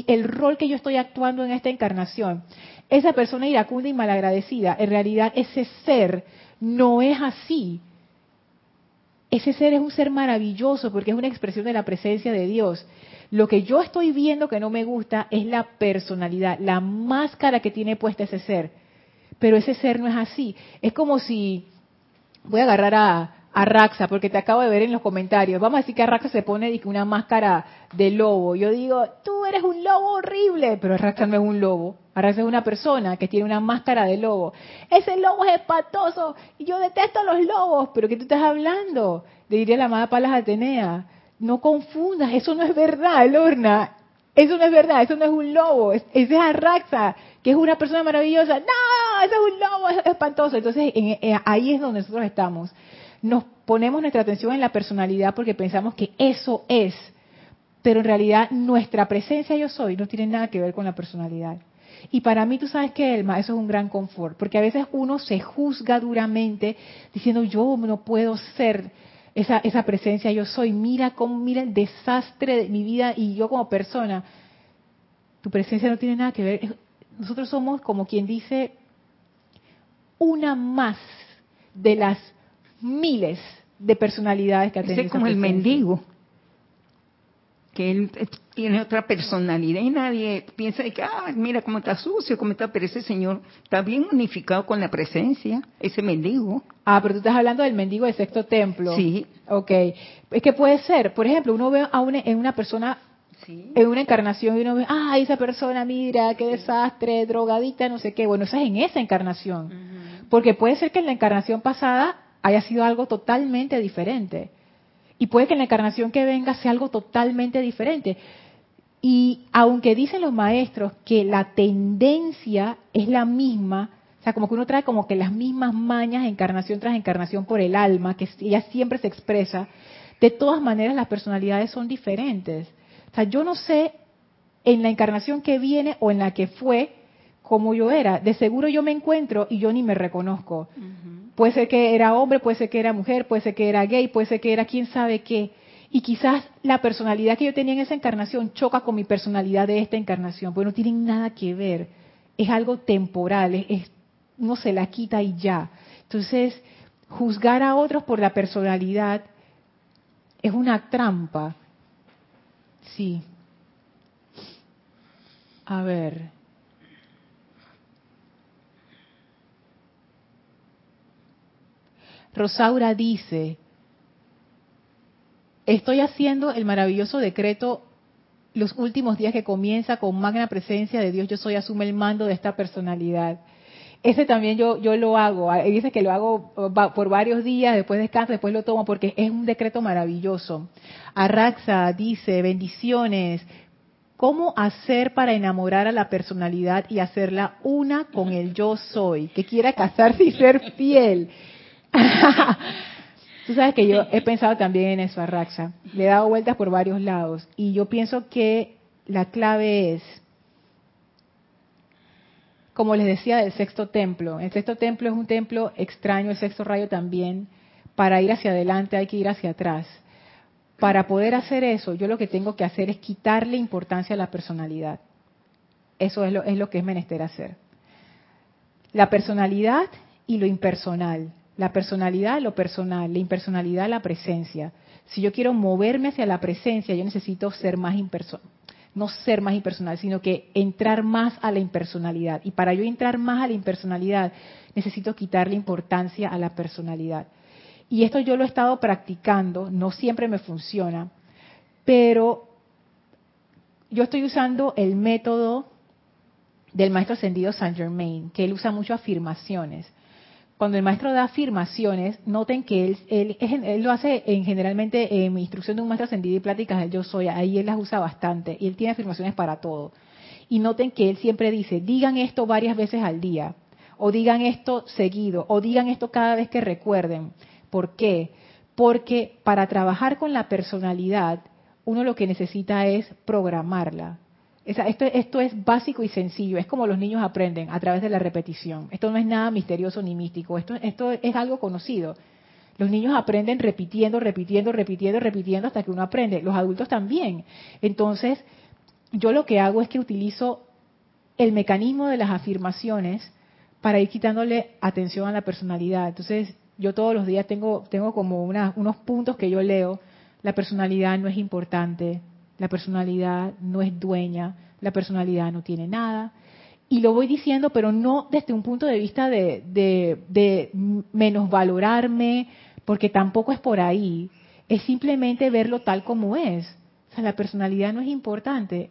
el rol que yo estoy actuando en esta encarnación. Esa persona iracunda y malagradecida, en realidad ese ser no es así. Ese ser es un ser maravilloso porque es una expresión de la presencia de Dios. Lo que yo estoy viendo que no me gusta es la personalidad, la máscara que tiene puesta ese ser. Pero ese ser no es así. Es como si voy a agarrar a, Raxa, porque te acabo de ver en los comentarios. Vamos a decir que Raxa se pone una máscara de lobo. Yo digo, tú eres un lobo horrible, pero Raxa no es un lobo. Raxa es una persona que tiene una máscara de lobo. Ese lobo es espantoso y yo detesto a los lobos. ¿Pero qué tú estás hablando? Le diría la amada Palas Atenea. No confundas, eso no es verdad, Lorna. Eso no es verdad, eso no es un lobo. Ese es Arraxa, que es una persona maravillosa. No, eso es un lobo, es espantoso. Entonces eh, ahí es donde nosotros estamos. Nos ponemos nuestra atención en la personalidad porque pensamos que eso es. Pero en realidad nuestra presencia yo soy no tiene nada que ver con la personalidad. Y para mí, tú sabes que, Elma, eso es un gran confort, porque a veces uno se juzga duramente diciendo, yo no puedo ser esa, esa presencia yo soy. Mira cómo, mira el desastre de mi vida y yo como persona. Tu presencia no tiene nada que ver. Nosotros somos como quien dice una más de las miles de personalidades que ha tenido. Es como el mendigo que él tiene otra personalidad y nadie piensa que, ah, mira cómo está sucio, cómo está, pero ese señor está bien unificado con la presencia, ese mendigo. Ah, pero tú estás hablando del mendigo del sexto templo. Sí. Ok. Es que puede ser, por ejemplo, uno ve a una, en una persona, en una encarnación y uno ve, ah, esa persona, mira, qué desastre, drogadita, no sé qué. Bueno, eso es en esa encarnación. Porque puede ser que en la encarnación pasada haya sido algo totalmente diferente y puede que la encarnación que venga sea algo totalmente diferente. Y aunque dicen los maestros que la tendencia es la misma, o sea, como que uno trae como que las mismas mañas encarnación tras encarnación por el alma, que ella siempre se expresa, de todas maneras las personalidades son diferentes. O sea, yo no sé en la encarnación que viene o en la que fue como yo era. De seguro yo me encuentro y yo ni me reconozco. Puede ser que era hombre, puede ser que era mujer, puede ser que era gay, puede ser que era quién sabe qué. Y quizás la personalidad que yo tenía en esa encarnación choca con mi personalidad de esta encarnación, porque no tienen nada que ver. Es algo temporal, es, uno se la quita y ya. Entonces, juzgar a otros por la personalidad es una trampa. Sí. A ver. Rosaura dice, estoy haciendo el maravilloso decreto los últimos días que comienza con magna presencia de Dios, yo soy, asume el mando de esta personalidad. Ese también yo, yo lo hago. Dice que lo hago por varios días, después descanso, después lo tomo, porque es un decreto maravilloso. Arraxa dice, bendiciones. ¿Cómo hacer para enamorar a la personalidad y hacerla una con el yo soy? Que quiera casarse y ser fiel. Tú sabes que yo he pensado también en eso, Arraxa. Le he dado vueltas por varios lados. Y yo pienso que la clave es como les decía, del sexto templo. El sexto templo es un templo extraño, el sexto rayo también. Para ir hacia adelante hay que ir hacia atrás. Para poder hacer eso, yo lo que tengo que hacer es quitarle importancia a la personalidad. Eso es lo, es lo que es menester hacer. La personalidad y lo impersonal. La personalidad, lo personal. La impersonalidad, la presencia. Si yo quiero moverme hacia la presencia, yo necesito ser más impersonal no ser más impersonal, sino que entrar más a la impersonalidad. Y para yo entrar más a la impersonalidad, necesito quitarle importancia a la personalidad. Y esto yo lo he estado practicando, no siempre me funciona, pero yo estoy usando el método del maestro ascendido Saint Germain, que él usa mucho afirmaciones cuando el maestro da afirmaciones, noten que él, él, lo hace en, generalmente en mi instrucción de un maestro ascendido y pláticas del yo soy, ahí él las usa bastante y él tiene afirmaciones para todo. Y noten que él siempre dice, digan esto varias veces al día, o digan esto seguido, o digan esto cada vez que recuerden. ¿Por qué? Porque para trabajar con la personalidad, uno lo que necesita es programarla esto, es básico y sencillo, es como los niños aprenden a través de la repetición. Esto no es nada misterioso ni místico, esto, esto es algo conocido. Los niños aprenden repitiendo, repitiendo, repitiendo, repitiendo hasta que uno aprende. Los adultos también. Entonces, yo lo que hago es que utilizo el mecanismo de las afirmaciones para ir quitándole atención a la personalidad. Entonces, yo todos los días tengo, tengo como unos puntos que yo leo. La personalidad no es importante, la personalidad no es dueña, la personalidad no tiene nada. Y lo voy diciendo, pero no desde un punto de vista de, de, de menosvalorarme, porque tampoco es por ahí. Es simplemente verlo tal como es. O sea, la personalidad no es importante,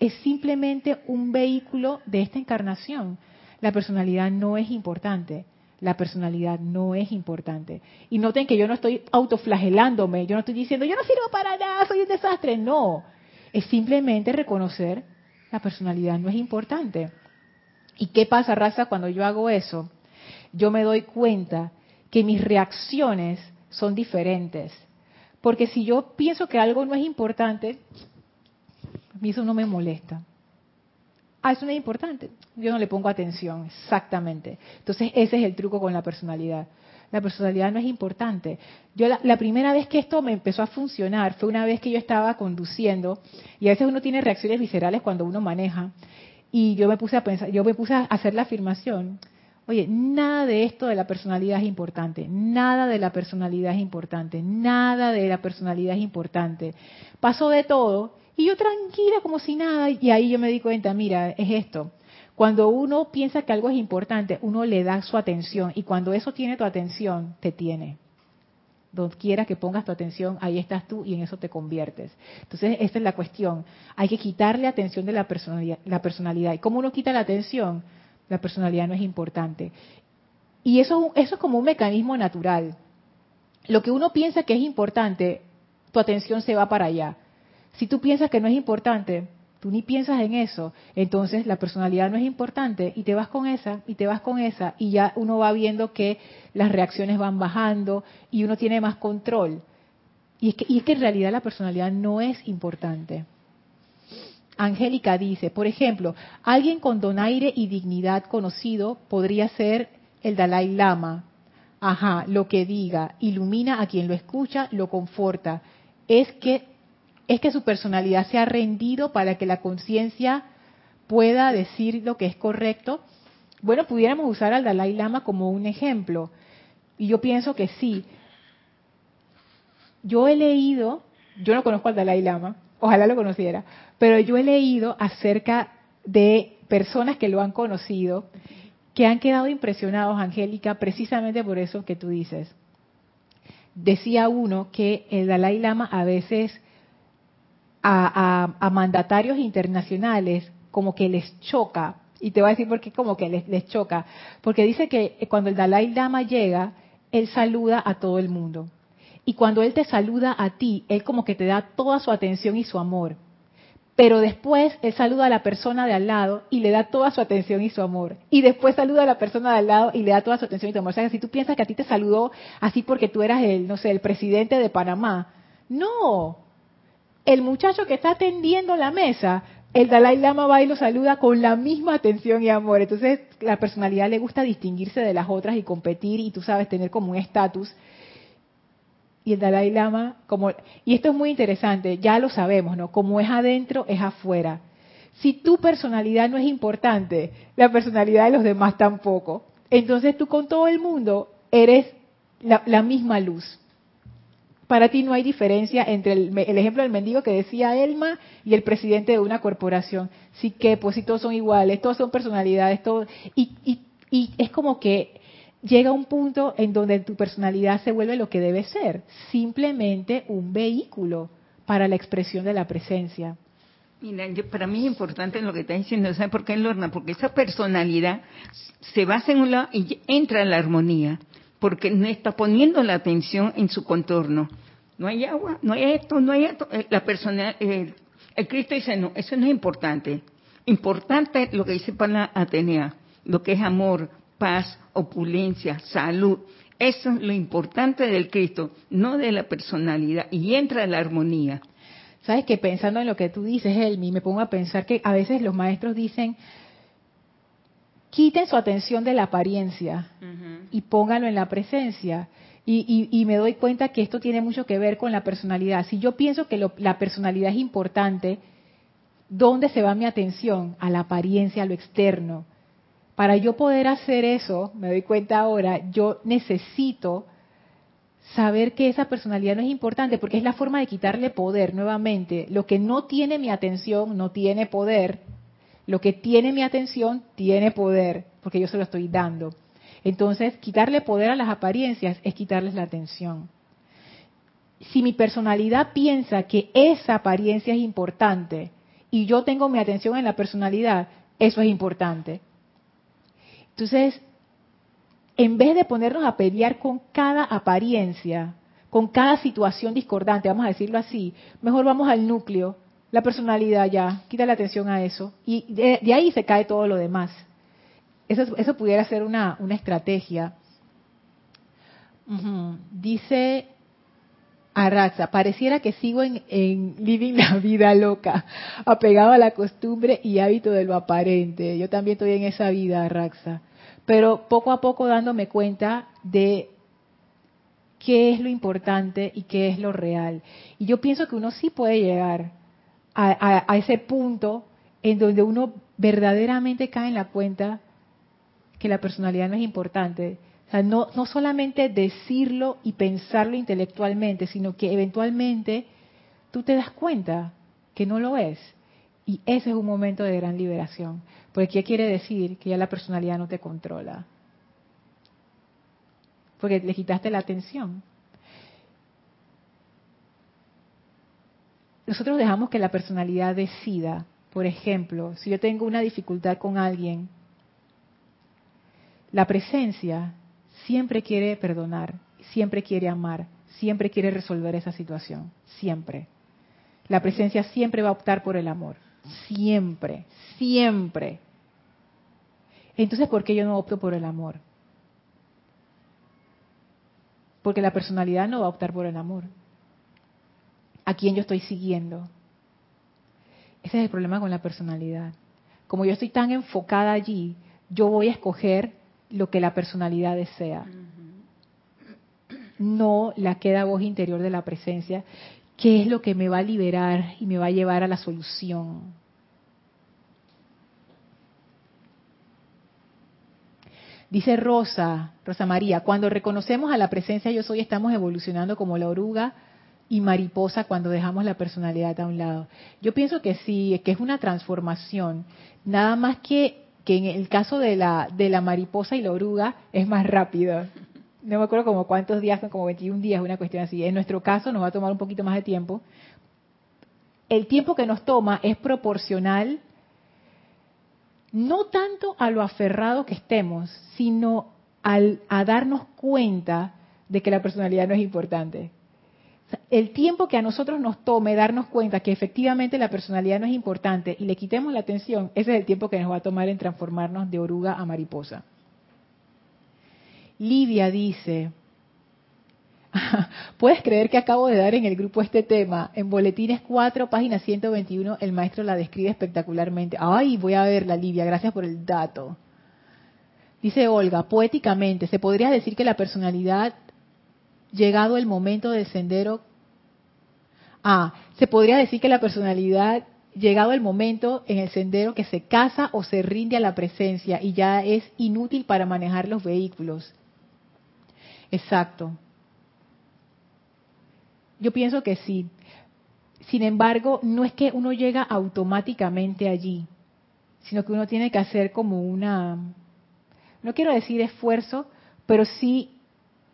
es simplemente un vehículo de esta encarnación. La personalidad no es importante la personalidad no es importante. Y noten que yo no estoy autoflagelándome, yo no estoy diciendo, yo no sirvo para nada, soy un desastre. No, es simplemente reconocer la personalidad no es importante. ¿Y qué pasa, raza, cuando yo hago eso? Yo me doy cuenta que mis reacciones son diferentes. Porque si yo pienso que algo no es importante, a mí eso no me molesta. Ah, eso no es importante. Yo no le pongo atención, exactamente. Entonces, ese es el truco con la personalidad. La personalidad no es importante. Yo la, primera vez que esto me empezó a funcionar fue una vez que yo estaba conduciendo y a veces uno tiene reacciones viscerales cuando uno maneja y yo me puse a pensar, yo me puse a hacer la afirmación, oye, nada de esto de la personalidad es importante, nada de la personalidad es importante, nada de la personalidad es importante. Pasó de todo y yo tranquila como si nada, y ahí yo me di cuenta, mira, es esto. Cuando uno piensa que algo es importante, uno le da su atención, y cuando eso tiene tu atención, te tiene. Donde quiera que pongas tu atención, ahí estás tú y en eso te conviertes. Entonces, esta es la cuestión. Hay que quitarle atención de la personalidad. La personalidad. ¿Y cómo uno quita la atención? La personalidad no es importante. Y eso, eso es como un mecanismo natural. Lo que uno piensa que es importante, tu atención se va para allá. Si tú piensas que no es importante, tú ni piensas en eso, entonces la personalidad no es importante y te vas con esa y te vas con esa y ya uno va viendo que las reacciones van bajando y uno tiene más control. Y es que, y es que en realidad la personalidad no es importante. Angélica dice, por ejemplo, alguien con donaire y dignidad conocido podría ser el Dalai Lama. Ajá, lo que diga, ilumina a quien lo escucha, lo conforta. Es que es que su personalidad se ha rendido para que la conciencia pueda decir lo que es correcto. Bueno, pudiéramos usar al Dalai Lama como un ejemplo. Y yo pienso que sí. Yo he leído, yo no conozco al Dalai Lama, ojalá lo conociera, pero yo he leído acerca de personas que lo han conocido, que han quedado impresionados, Angélica, precisamente por eso que tú dices. Decía uno que el Dalai Lama a veces a, mandatarios internacionales como que les choca. Y te voy a decir por qué como que les, choca. Porque dice que cuando el Dalai Lama llega, él saluda a todo el mundo. Y cuando él te saluda a ti, él como que te da toda su atención y su amor. Pero después él saluda a la persona de al lado y le da toda su atención y su amor. Y después saluda a la persona de al lado y le da toda su atención y su amor. O sea, si tú piensas que a ti te saludó así porque tú eras el, no sé, el presidente de Panamá. No, el muchacho que está atendiendo la mesa, el Dalai Lama va y lo saluda con la misma atención y amor. Entonces, la personalidad le gusta distinguirse de las otras y competir y tú sabes tener como un estatus. Y el Dalai Lama, como, y esto es muy interesante, ya lo sabemos, ¿no? Como es adentro, es afuera. Si tu personalidad no es importante, la personalidad de los demás tampoco. Entonces tú con todo el mundo eres la misma luz para ti no hay diferencia entre el, ejemplo del mendigo que decía Elma y el presidente de una corporación. Sí que, pues si todos son iguales, todos son personalidades, todo, y, y, y es como que llega un punto en donde tu personalidad se vuelve lo que debe ser, simplemente un vehículo para la expresión de la presencia. Mira, para mí es importante lo que está diciendo, ¿sabes por qué, Lorna? Porque esa personalidad se basa en un lado y entra en la armonía porque no está poniendo la atención en su contorno. No hay agua, no hay esto, no hay esto. Eh, la persona, eh, el Cristo dice, no, eso no es importante. Importante es lo que dice para Atenea, lo que es amor, paz, opulencia, salud. Eso es lo importante del Cristo, no de la personalidad. Y entra la armonía. Sabes que pensando en lo que tú dices, Elmi, me pongo a pensar que a veces los maestros dicen, quiten su atención de la apariencia y pónganlo en la presencia. Y, me doy cuenta que esto tiene mucho que ver con la personalidad. Si yo pienso que la personalidad es importante, ¿dónde se va mi atención? A la apariencia, a lo externo. Para yo poder hacer eso, me doy cuenta ahora, yo necesito saber que esa personalidad no es importante porque es la forma de quitarle poder nuevamente. Lo que no tiene mi atención no tiene poder lo que tiene mi atención tiene poder, porque yo se lo estoy dando. Entonces, quitarle poder a las apariencias es quitarles la atención. Si mi personalidad piensa que esa apariencia es importante y yo tengo mi atención en la personalidad, eso es importante. Entonces, en vez de ponernos a pelear con cada apariencia, con cada situación discordante, vamos a decirlo así, mejor vamos al núcleo la personalidad ya, quita la atención a eso y de, ahí se cae todo lo demás. Eso, eso pudiera ser una, una estrategia. Dice Arraxa, pareciera que sigo en, en living la vida loca, apegado a la costumbre y hábito de lo aparente. Yo también estoy en esa vida, Arraxa. Pero poco a poco dándome cuenta de qué es lo importante y qué es lo real. Y yo pienso que uno sí puede llegar a, ese punto en donde uno verdaderamente cae en la cuenta que la personalidad no es importante. O sea, no, no solamente decirlo y pensarlo intelectualmente, sino que eventualmente tú te das cuenta que no lo es. Y ese es un momento de gran liberación. Porque ¿qué quiere decir? Que ya la personalidad no te controla. Porque le quitaste la atención. nosotros dejamos que la personalidad decida. Por ejemplo, si yo tengo una dificultad con alguien, la presencia siempre quiere perdonar, siempre quiere amar, siempre quiere resolver esa situación, siempre. La presencia siempre va a optar por el amor, siempre, siempre. Entonces, ¿por qué yo no opto por el amor? Porque la personalidad no va a optar por el amor a quién yo estoy siguiendo. Ese es el problema con la personalidad. Como yo estoy tan enfocada allí, yo voy a escoger lo que la personalidad desea. No la queda voz interior de la presencia, que es lo que me va a liberar y me va a llevar a la solución. Dice Rosa, Rosa María, cuando reconocemos a la presencia yo soy, estamos evolucionando como la oruga y mariposa cuando dejamos la personalidad a un lado. Yo pienso que sí, que es una transformación. Nada más que, que en el caso de la, de la mariposa y la oruga es más rápido. No me acuerdo como cuántos días, como 21 días, una cuestión así. En nuestro caso nos va a tomar un poquito más de tiempo. el tiempo que nos toma es proporcional no tanto a lo aferrado que estemos, sino al, a darnos cuenta de que la personalidad no es importante. El tiempo que a nosotros nos tome darnos cuenta que efectivamente la personalidad no es importante y le quitemos la atención, ese es el tiempo que nos va a tomar en transformarnos de oruga a mariposa. Livia dice, ¿puedes creer que acabo de dar en el grupo este tema? En Boletines 4, página 121, el maestro la describe espectacularmente. Ay, voy a verla, Livia, gracias por el dato. Dice Olga, poéticamente, se podría decir que la personalidad llegado el momento del sendero. Ah, se podría decir que la personalidad, llegado el momento en el sendero que se casa o se rinde a la presencia y ya es inútil para manejar los vehículos. Exacto. Yo pienso que sí. Sin embargo, no es que uno llega automáticamente allí, sino que uno tiene que hacer como una, no quiero decir esfuerzo, pero sí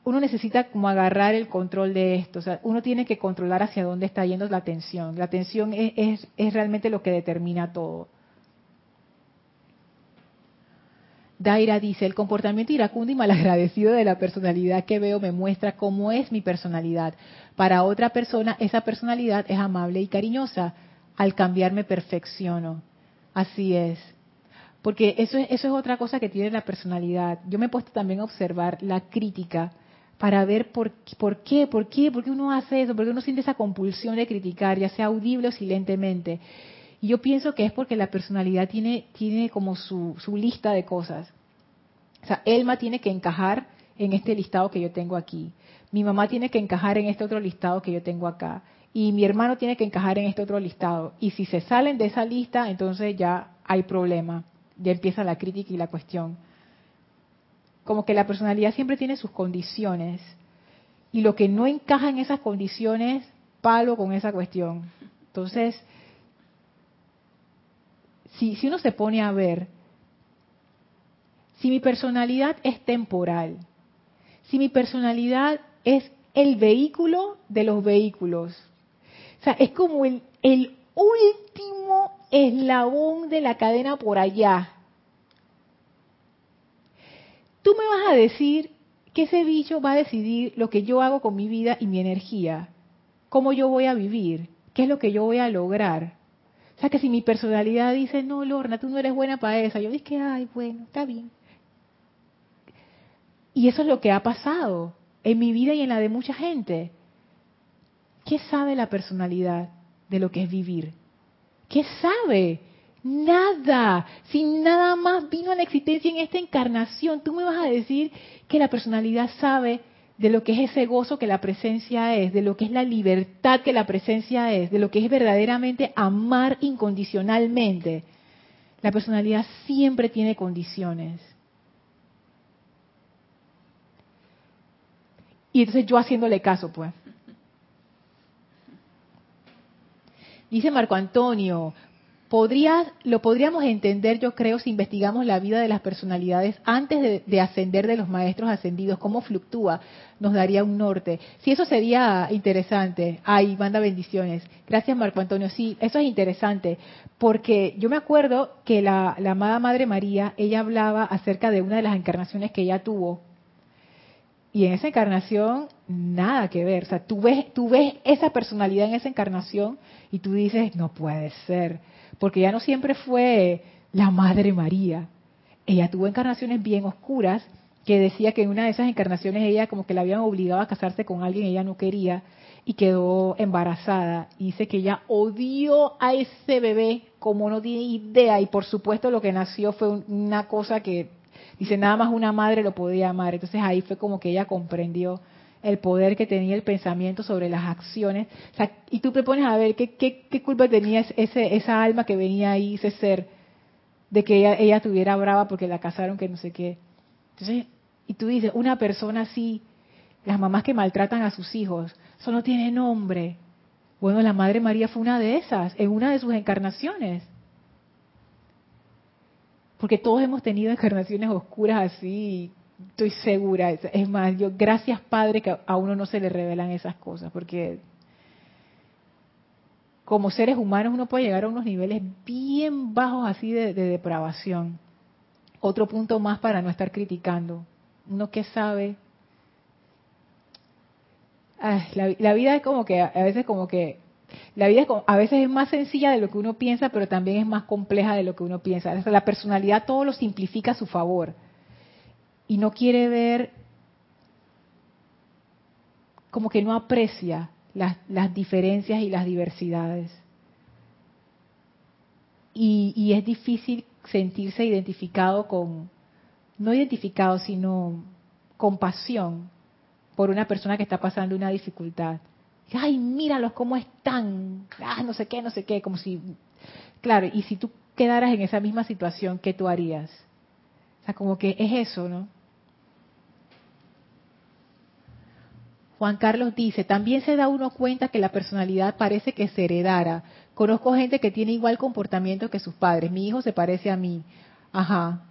uno necesita como agarrar el control de esto. O sea, uno tiene que controlar hacia dónde está yendo la atención. La atención es, es, realmente lo que determina todo. Daira dice, el comportamiento iracundo y malagradecido de la personalidad que veo me muestra cómo es mi personalidad. Para otra persona, esa personalidad es amable y cariñosa. Al cambiar me perfecciono. Así es. Porque eso es, eso es otra cosa que tiene la personalidad. Yo me he puesto también a observar la crítica para ver por, por qué, por qué, por qué uno hace eso, por qué uno siente esa compulsión de criticar, ya sea audible o silentemente. Y yo pienso que es porque la personalidad tiene, tiene como su, su lista de cosas. O sea, Elma tiene que encajar en este listado que yo tengo aquí. Mi mamá tiene que encajar en este otro listado que yo tengo acá. Y mi hermano tiene que encajar en este otro listado. Y si se salen de esa lista, entonces ya hay problema. Ya empieza la crítica y la cuestión como que la personalidad siempre tiene sus condiciones y lo que no encaja en esas condiciones, palo con esa cuestión. Entonces, si, si uno se pone a ver, si mi personalidad es temporal, si mi personalidad es el vehículo de los vehículos, o sea, es como el, el último eslabón de la cadena por allá, tú me vas a decir que ese bicho va a decidir lo que yo hago con mi vida y mi energía, cómo yo voy a vivir, qué es lo que yo voy a lograr. O sea, que si mi personalidad dice, no, Lorna, tú no eres buena para eso, yo dije, ay, bueno, está bien. Y eso es lo que ha pasado en mi vida y en la de mucha gente. ¿Qué sabe la personalidad de lo que es vivir? ¿Qué sabe? Nada. Si nada más vino a la existencia en esta encarnación, tú me vas a decir que la personalidad sabe de lo que es ese gozo que la presencia es, de lo que es la libertad que la presencia es, de lo que es verdaderamente amar incondicionalmente. La personalidad siempre tiene condiciones. Y entonces yo haciéndole caso, pues. Dice Marco Antonio, lo podríamos entender, yo creo, si investigamos la vida de las personalidades antes de, ascender de los maestros ascendidos, cómo fluctúa, nos daría un norte. Sí, eso sería interesante. Ay, manda bendiciones. Gracias, Marco Antonio. Sí, eso es interesante, porque yo me acuerdo que la, la amada Madre María, ella hablaba acerca de una de las encarnaciones que ella tuvo. Y en esa encarnación, nada que ver. O sea, tú ves, tú ves esa personalidad en esa encarnación y tú dices, no puede ser porque ya no siempre fue la Madre María. Ella tuvo encarnaciones bien oscuras, que decía que en una de esas encarnaciones ella como que la habían obligado a casarse con alguien ella no quería y quedó embarazada. Y dice que ella odió a ese bebé como no tiene idea y por supuesto lo que nació fue una cosa que dice nada más una madre lo podía amar. Entonces ahí fue como que ella comprendió el poder que tenía el pensamiento sobre las acciones. y tú te pones a ver qué, qué, culpa tenía ese, esa alma que venía ahí, ese ser, de que ella, ella estuviera brava porque la casaron, que no sé qué. Entonces, y tú dices, una persona así, las mamás que maltratan a sus hijos, eso no tiene nombre. Bueno, la Madre María fue una de esas, en una de sus encarnaciones. Porque todos hemos tenido encarnaciones oscuras así, Estoy segura. Es más, yo gracias Padre que a uno no se le revelan esas cosas, porque como seres humanos uno puede llegar a unos niveles bien bajos así de, depravación. Otro punto más para no estar criticando. Uno que sabe. la, vida es como que, a veces como que, la vida es a veces es más sencilla de lo que uno piensa, pero también es más compleja de lo que uno piensa. la personalidad todo lo simplifica a su favor. Y no quiere ver, como que no aprecia las, diferencias y las diversidades. Y, es difícil sentirse identificado con, no identificado, sino compasión por una persona que está pasando una dificultad. Ay, míralos cómo están. Ah, no sé qué, no sé qué, como si claro, y si tú quedaras en esa misma situación, ¿qué tú harías? O sea, como que es eso, ¿no? Juan Carlos dice, también se da uno cuenta que la personalidad parece que se heredara. Conozco gente que tiene igual comportamiento que sus padres. Mi hijo se parece a mí. Ajá.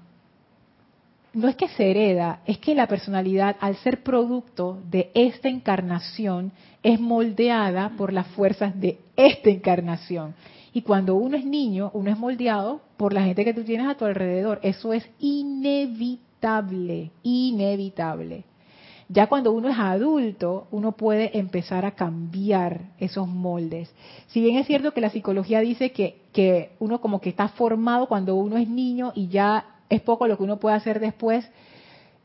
No es que se hereda, es que la personalidad, al ser producto de esta encarnación, es moldeada por las fuerzas de esta encarnación. Y cuando uno es niño, uno es moldeado por la gente que tú tienes a tu alrededor. Eso es inevitable, inevitable. Ya cuando uno es adulto, uno puede empezar a cambiar esos moldes. Si bien es cierto que la psicología dice que, que uno como que está formado cuando uno es niño y ya es poco lo que uno puede hacer después,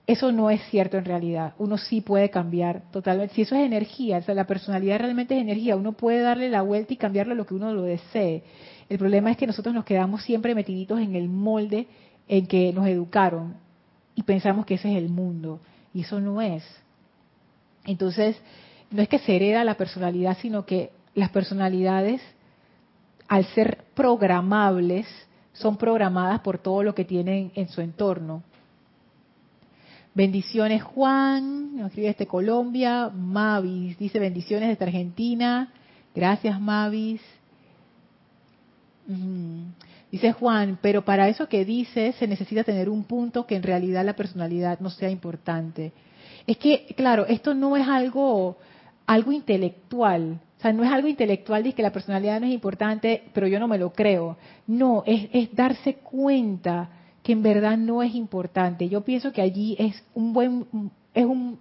eso no es cierto en realidad. Uno sí puede cambiar totalmente. Si eso es energía, o sea, la personalidad realmente es energía, uno puede darle la vuelta y cambiarlo a lo que uno lo desee. El problema es que nosotros nos quedamos siempre metiditos en el molde en que nos educaron y pensamos que ese es el mundo. Y eso no es. Entonces, no es que se hereda la personalidad, sino que las personalidades, al ser programables, son programadas por todo lo que tienen en su entorno. Bendiciones Juan, nos escribe este Colombia, Mavis, dice bendiciones desde Argentina, gracias Mavis. Dice Juan, pero para eso que dice se necesita tener un punto que en realidad la personalidad no sea importante. Es que, claro, esto no es algo, algo intelectual. O sea, no es algo intelectual de que la personalidad no es importante, pero yo no me lo creo. No, es, es darse cuenta que en verdad no es importante. Yo pienso que allí es un buen, es un,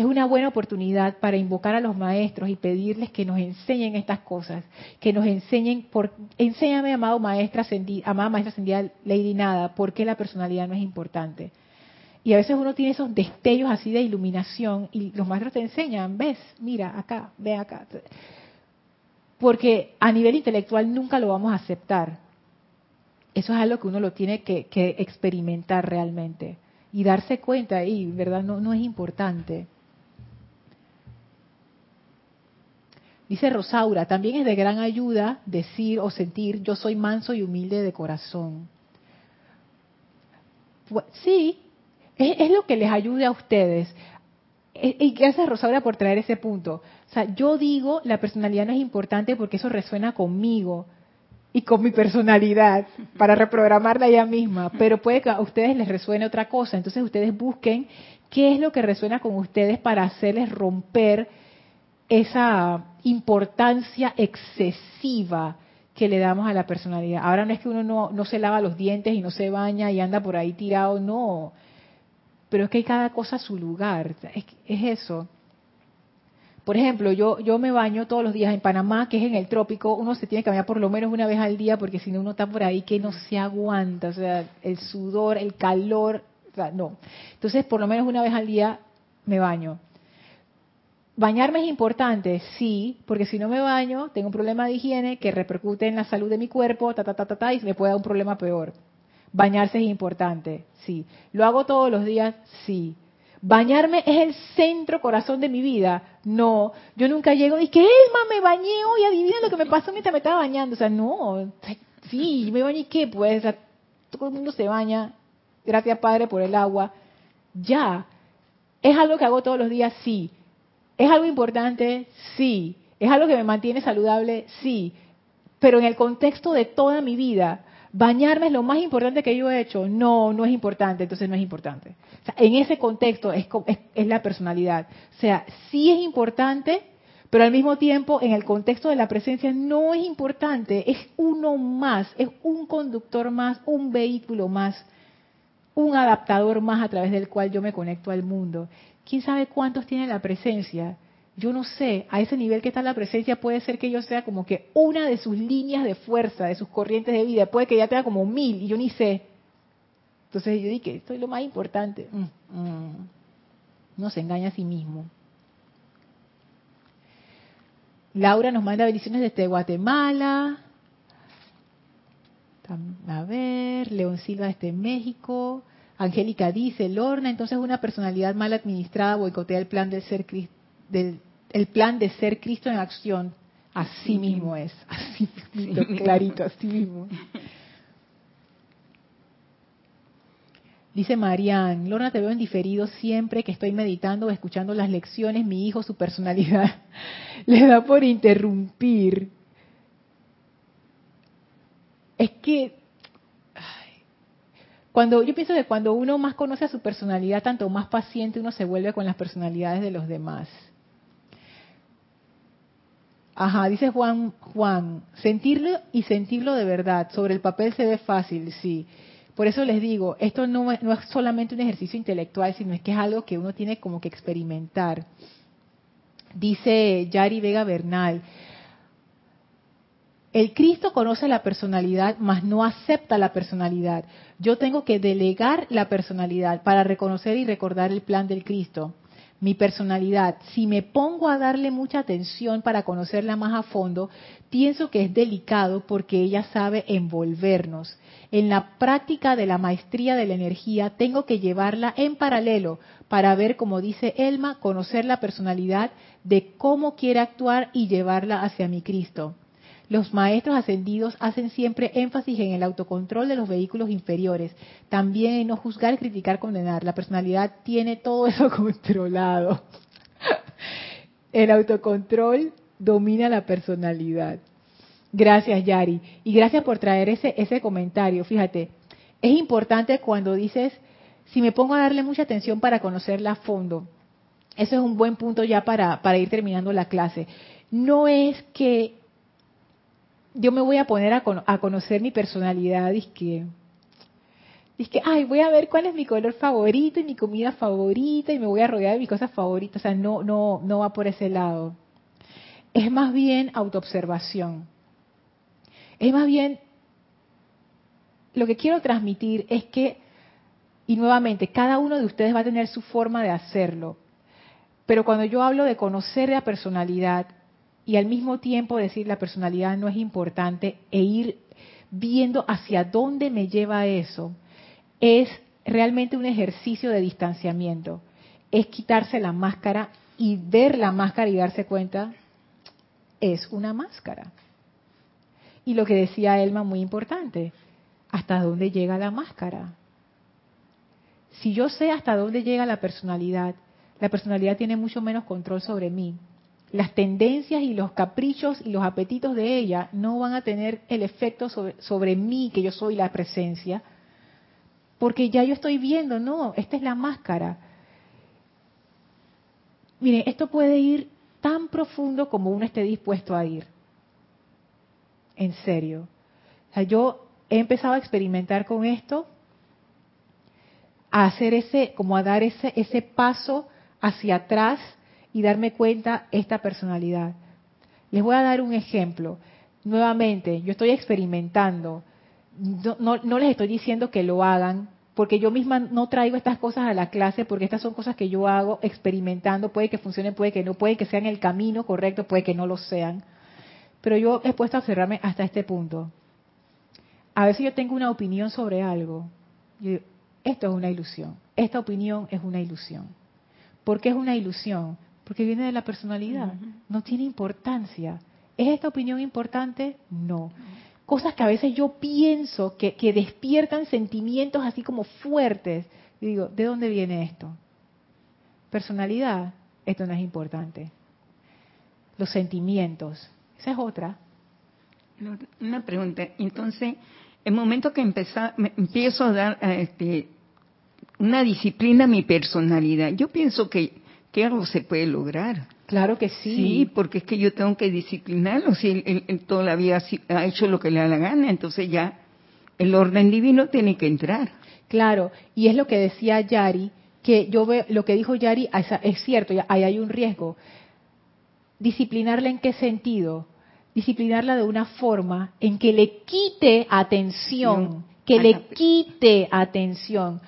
es una buena oportunidad para invocar a los maestros y pedirles que nos enseñen estas cosas, que nos enseñen, por, enséñame, amado maestra, amada maestra ascendida Lady Nada, por qué la personalidad no es importante. Y a veces uno tiene esos destellos así de iluminación y los maestros te enseñan, ves, mira acá, ve acá. Porque a nivel intelectual nunca lo vamos a aceptar. Eso es algo que uno lo tiene que, experimentar realmente y darse cuenta y, ¿verdad? No, no es importante. Dice Rosaura, también es de gran ayuda decir o sentir yo soy manso y humilde de corazón. Sí, es, lo que les ayude a ustedes. Y gracias Rosaura por traer ese punto. O sea, yo digo, la personalidad no es importante porque eso resuena conmigo y con mi personalidad para reprogramarla ella misma, pero puede que a ustedes les resuene otra cosa. Entonces ustedes busquen qué es lo que resuena con ustedes para hacerles romper esa importancia excesiva que le damos a la personalidad. Ahora no es que uno no, se lava los dientes y no se baña y anda por ahí tirado, no pero es que hay cada cosa a su lugar, es, eso. Por ejemplo, yo, yo me baño todos los días en Panamá, que es en el trópico, uno se tiene que bañar por lo menos una vez al día, porque si no uno está por ahí que no se aguanta, o sea, el sudor, el calor, o sea, no. Entonces, por lo menos una vez al día me baño. ¿Bañarme es importante? Sí, porque si no me baño, tengo un problema de higiene que repercute en la salud de mi cuerpo, ta, ta, ta, ta, ta y me puede dar un problema peor. Bañarse es importante, sí. ¿Lo hago todos los días? Sí. ¿Bañarme es el centro corazón de mi vida? No. Yo nunca llego y que, Elma, me bañé hoy, adivina lo que me pasó mientras me estaba bañando. O sea, no. Sí, me bañé, ¿qué? Pues, todo el mundo se baña. Gracias, Padre, por el agua. Ya. ¿Es algo que hago todos los días? Sí. ¿Es algo importante? Sí. ¿Es algo que me mantiene saludable? Sí. Pero en el contexto de toda mi vida, bañarme es lo más importante que yo he hecho. No, no es importante, entonces no es importante. en ese contexto es, es, la personalidad. O sea, sí es importante, Pero al mismo tiempo, en el contexto de la presencia, no es importante, es uno más, es un conductor más, un vehículo más, un adaptador más a través del cual yo me conecto al mundo. ¿Quién sabe cuántos tiene la presencia? Yo no sé, a ese nivel que está la presencia puede ser que yo sea como que una de sus líneas de fuerza, de sus corrientes de vida, puede que ya tenga como mil y yo ni sé. Entonces yo dije, esto es lo más importante. Mm, mm. No se engaña a sí mismo. Laura nos manda bendiciones desde Guatemala. A ver, León Silva desde México. Angélica dice, Lorna, entonces una personalidad mal administrada boicotea el plan de ser del el plan de ser Cristo en acción. Así mismo es, así mismo, clarito, así mismo. Dice Marian, Lorna, te veo en diferido siempre que estoy meditando o escuchando las lecciones. Mi hijo, su personalidad, le da por interrumpir. Es que, cuando yo pienso que cuando uno más conoce a su personalidad, tanto más paciente uno se vuelve con las personalidades de los demás. Ajá, dice Juan, Juan, sentirlo y sentirlo de verdad. Sobre el papel se ve fácil, sí. Por eso les digo, esto no, es solamente un ejercicio intelectual, sino es que es algo que uno tiene como que experimentar. Dice Yari Vega Bernal, el Cristo conoce la personalidad, mas no acepta la personalidad. Yo tengo que delegar la personalidad para reconocer y recordar el plan del Cristo mi personalidad, si me pongo a darle mucha atención para conocerla más a fondo, pienso que es delicado porque ella sabe envolvernos. En la práctica de la maestría de la energía tengo que llevarla en paralelo para ver, como dice Elma, conocer la personalidad de cómo quiere actuar y llevarla hacia mi Cristo. Los maestros ascendidos hacen siempre énfasis en el autocontrol de los vehículos inferiores, también en no juzgar, criticar, condenar. La personalidad tiene todo eso controlado. El autocontrol domina la personalidad. Gracias, Yari. Y gracias por traer ese, ese comentario. Fíjate, es importante cuando dices, si me pongo a darle mucha atención para conocerla a fondo, eso es un buen punto ya para, para ir terminando la clase. No es que yo me voy a poner a, conocer mi personalidad y que, que, ay, voy a ver cuál es mi color favorito y mi comida favorita y me voy a rodear de mis cosas favoritas. O sea, no, no, no va por ese lado. Es más bien autoobservación. Es más bien, lo que quiero transmitir es que, y nuevamente, cada uno de ustedes va a tener su forma de hacerlo. Pero cuando yo hablo de conocer la personalidad, y al mismo tiempo decir la personalidad no es importante e ir viendo hacia dónde me lleva eso, es realmente un ejercicio de distanciamiento. Es quitarse la máscara y ver la máscara y darse cuenta, es una máscara. Y lo que decía Elma, muy importante, ¿hasta dónde llega la máscara? Si yo sé hasta dónde llega la personalidad, la personalidad tiene mucho menos control sobre mí las tendencias y los caprichos y los apetitos de ella no van a tener el efecto sobre, mí, que yo soy la presencia, porque ya yo estoy viendo, no, esta es la máscara. Miren, esto puede ir tan profundo como uno esté dispuesto a ir. En serio. O sea, yo he empezado a experimentar con esto, a hacer ese, como a dar ese, ese paso hacia atrás y darme cuenta esta personalidad. Les voy a dar un ejemplo. Nuevamente, yo estoy experimentando. No, no, les estoy diciendo que lo hagan, porque yo misma no traigo estas cosas a la clase, porque estas son cosas que yo hago experimentando. Puede que funcionen, puede que no, puede que sean el camino correcto, puede que no lo sean. Pero yo he puesto a observarme hasta este punto. A veces yo tengo una opinión sobre algo. esto es una ilusión. Esta opinión es una ilusión. ¿Por qué es una ilusión? Porque viene de la personalidad, no tiene importancia. ¿Es esta opinión importante? No. Cosas que a veces yo pienso que, despiertan sentimientos así como fuertes. Y digo, ¿de dónde viene esto? Personalidad, esto no es importante. Los sentimientos, esa es otra. Una pregunta, entonces, el momento que empiezo a dar este, una disciplina a mi personalidad, yo pienso que ¿Qué algo se puede lograr. Claro que sí. Sí, porque es que yo tengo que disciplinarlo. Si él, él todavía ha hecho lo que le da la gana, entonces ya el orden divino tiene que entrar. Claro, y es lo que decía Yari, que yo veo, lo que dijo Yari es cierto, ahí hay un riesgo. Disciplinarla en qué sentido? Disciplinarla de una forma en que le quite atención, que le quite atención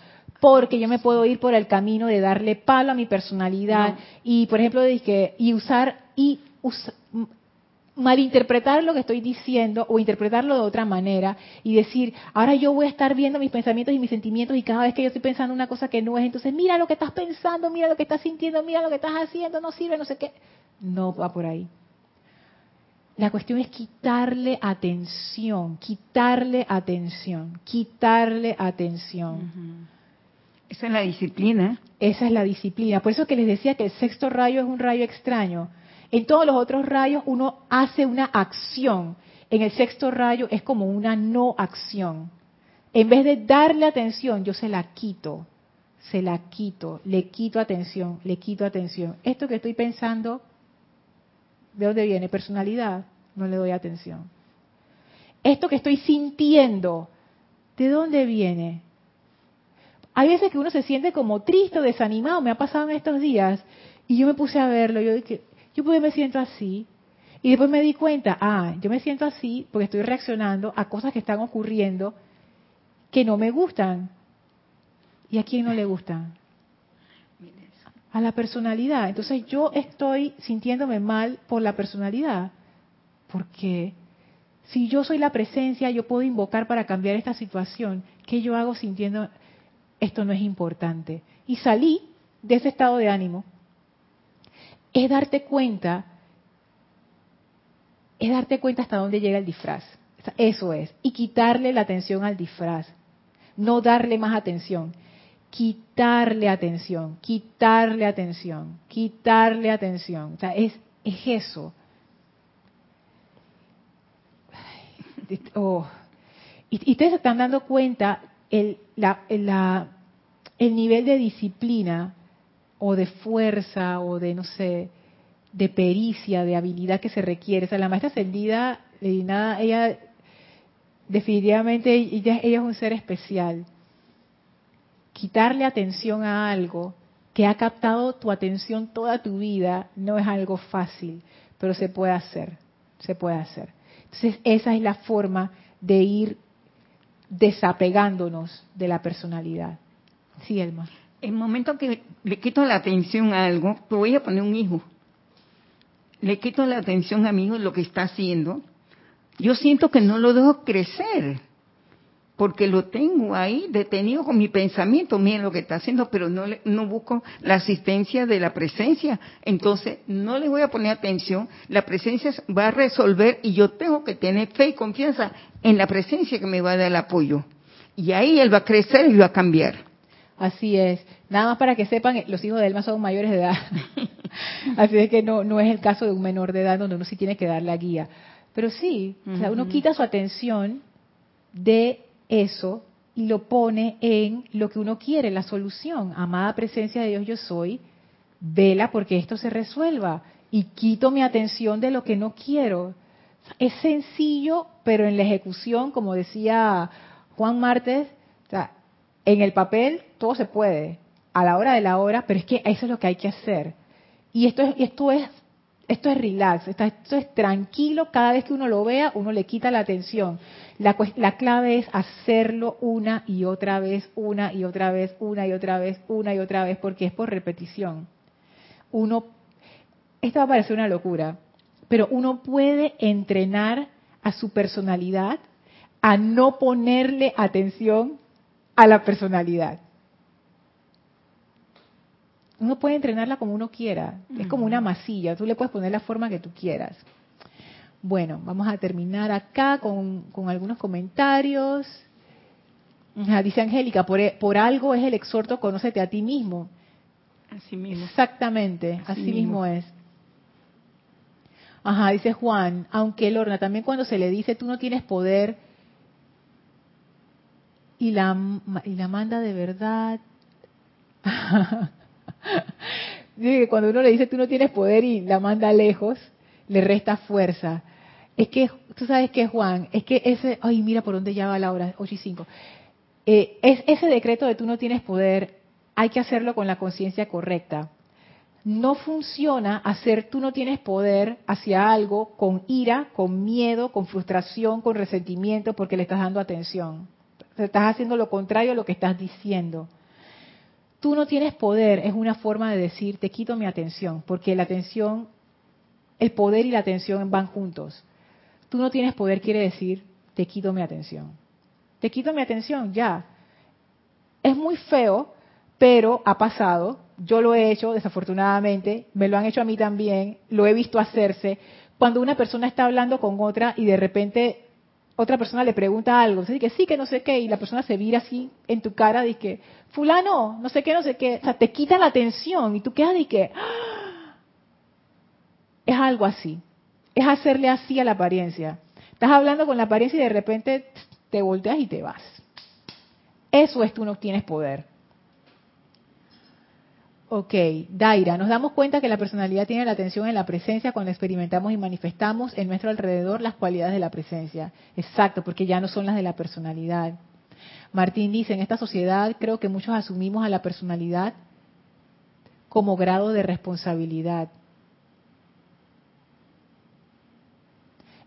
porque yo me puedo ir por el camino de darle palo a mi personalidad y por ejemplo que y usar y malinterpretar lo que estoy diciendo o interpretarlo de otra manera y decir, ahora yo voy a estar viendo mis pensamientos y mis sentimientos y cada vez que yo estoy pensando una cosa que no es, entonces mira lo que estás pensando, mira lo que estás sintiendo, mira lo que estás haciendo, no sirve, no sé qué. No va por ahí. La cuestión es quitarle atención, quitarle atención, quitarle atención. Esa es la disciplina. Esa es la disciplina. Por eso que les decía que el sexto rayo es un rayo extraño en todos los otros rayos uno hace una acción. En el sexto rayo es como una no acción. En vez de darle atención, yo se la quito, se la quito, le quito atención, le quito atención. Esto que estoy pensando, ¿de dónde viene? Personalidad, no le doy atención. Esto que estoy sintiendo, ¿de dónde viene? Hay veces que uno se siente como triste o desanimado, me ha pasado en estos días, y yo me puse a verlo, yo dije, yo pues me siento así. Y después me di cuenta, ah, yo me siento así porque estoy reaccionando a cosas que están ocurriendo que no me gustan. ¿Y a quién no le gustan? A la personalidad. Entonces yo estoy sintiéndome mal por la personalidad. Porque si yo soy la presencia, yo puedo invocar para cambiar esta situación. ¿Qué yo hago sintiendo esto no es importante? Y salí de ese estado de ánimo es darte cuenta, es darte cuenta hasta dónde llega el disfraz. Eso es. Y quitarle la atención al disfraz. No darle más atención. Quitarle atención, quitarle atención, quitarle atención. O sea, es, es eso. Oh. Y, ustedes se están dando cuenta el, el nivel de disciplina o de fuerza o de, no sé, de pericia, de habilidad que se requiere. O sea, la maestra ascendida, nada, ella definitivamente, ella, ella es un ser especial. Quitarle atención a algo que ha captado tu atención toda tu vida no es algo fácil, pero se puede hacer, se puede hacer. Entonces, esa es la forma de ir desapegándonos de la personalidad. Sí, Elma el momento que le quito la atención a algo, te voy a poner un hijo, le quito la atención a mi hijo lo que está haciendo, yo siento que no lo dejo crecer, porque lo tengo ahí detenido con mi pensamiento, miren lo que está haciendo, pero no, no busco la asistencia de la presencia, entonces no le voy a poner atención, la presencia va a resolver y yo tengo que tener fe y confianza en la presencia que me va a dar el apoyo. Y ahí él va a crecer y va a cambiar. Así es. Nada más para que sepan, los hijos de Elma son mayores de edad. Así es que no, no es el caso de un menor de edad donde uno sí tiene que dar la guía. Pero sí, o sea, uno quita su atención de eso y lo pone en lo que uno quiere, la solución. Amada presencia de Dios yo soy, vela porque esto se resuelva. Y quito mi atención de lo que no quiero. Es sencillo, pero en la ejecución, como decía Juan Martes, en el papel todo se puede, a la hora de la hora, pero es que eso es lo que hay que hacer. Y esto es, esto es, esto es relax, esto es tranquilo, cada vez que uno lo vea, uno le quita la atención. La, la clave es hacerlo una y otra vez, una y otra vez, una y otra vez, una y otra vez, porque es por repetición. Uno, esto va a parecer una locura, pero uno puede entrenar a su personalidad a no ponerle atención a la personalidad uno puede entrenarla como uno quiera. Es como una masilla, tú le puedes poner la forma que tú quieras. Bueno, vamos a terminar acá con, algunos comentarios. dice Angélica, por, por, algo es el exhorto, conócete a ti mismo. Así mismo. Exactamente, así, mismo. es. Ajá, dice Juan, aunque Lorna, también cuando se le dice tú no tienes poder y la, y la manda de verdad. Que cuando uno le dice tú no tienes poder y la manda lejos, le resta fuerza. Es que, tú sabes que Juan, es que ese, ay, mira por dónde ya va la hora, 8 y 5. Eh, es, ese decreto de tú no tienes poder, hay que hacerlo con la conciencia correcta. No funciona hacer tú no tienes poder hacia algo con ira, con miedo, con frustración, con resentimiento, porque le estás dando atención. Estás haciendo lo contrario a lo que estás diciendo. Tú no tienes poder es una forma de decir te quito mi atención, porque la atención, el poder y la atención van juntos. Tú no tienes poder quiere decir te quito mi atención. Te quito mi atención, ya. Es muy feo, pero ha pasado. Yo lo he hecho, desafortunadamente, me lo han hecho a mí también, lo he visto hacerse. Cuando una persona está hablando con otra y de repente otra persona le pregunta algo, dice que sí, que no sé qué, y la persona se vira así en tu cara, dice que, fulano, no sé qué, no sé qué, o sea, te quita la atención y tú quedas de que, ¡ah! es algo así, es hacerle así a la apariencia. Estás hablando con la apariencia y de repente te volteas y te vas. Eso es tú no tienes poder. Ok, Daira, nos damos cuenta que la personalidad tiene la atención en la presencia cuando experimentamos y manifestamos en nuestro alrededor las cualidades de la presencia. Exacto, porque ya no son las de la personalidad. Martín dice, en esta sociedad creo que muchos asumimos a la personalidad como grado de responsabilidad.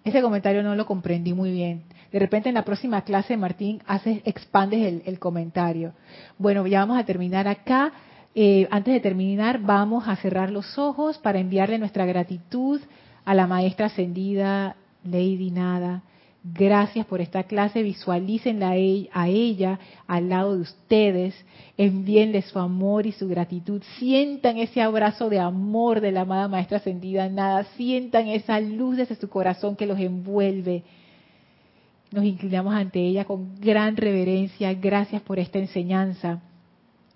Ese comentario no lo comprendí muy bien. De repente en la próxima clase, Martín, haces, expandes el, el comentario. Bueno, ya vamos a terminar acá. Eh, antes de terminar, vamos a cerrar los ojos para enviarle nuestra gratitud a la maestra ascendida Lady Nada. Gracias por esta clase, visualícenla a ella al lado de ustedes, envíenle su amor y su gratitud, sientan ese abrazo de amor de la amada maestra ascendida Nada, sientan esa luz desde su corazón que los envuelve. Nos inclinamos ante ella con gran reverencia, gracias por esta enseñanza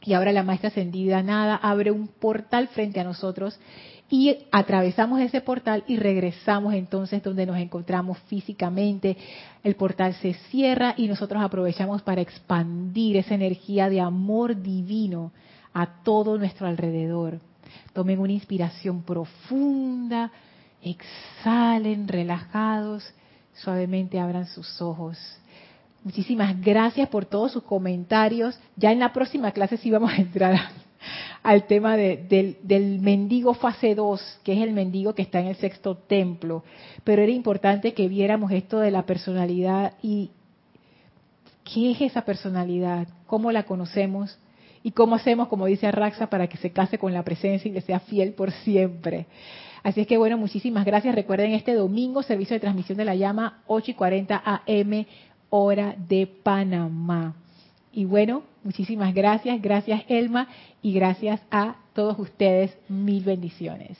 y ahora la maestra ascendida nada abre un portal frente a nosotros y atravesamos ese portal y regresamos entonces donde nos encontramos físicamente. El portal se cierra y nosotros aprovechamos para expandir esa energía de amor divino a todo nuestro alrededor. Tomen una inspiración profunda, exhalen relajados, suavemente abran sus ojos. Muchísimas gracias por todos sus comentarios. Ya en la próxima clase sí vamos a entrar al tema del, mendigo fase 2, que es el mendigo que está en el sexto templo. Pero era importante que viéramos esto de la personalidad y qué es esa personalidad, cómo la conocemos y cómo hacemos, como dice Arraxa, para que se case con la presencia y le sea fiel por siempre. Así es que bueno, muchísimas gracias. Recuerden este domingo, servicio de transmisión de la llama, 8 y 40 AM hora de Panamá. Y bueno, muchísimas gracias, gracias Elma y gracias a todos ustedes, mil bendiciones.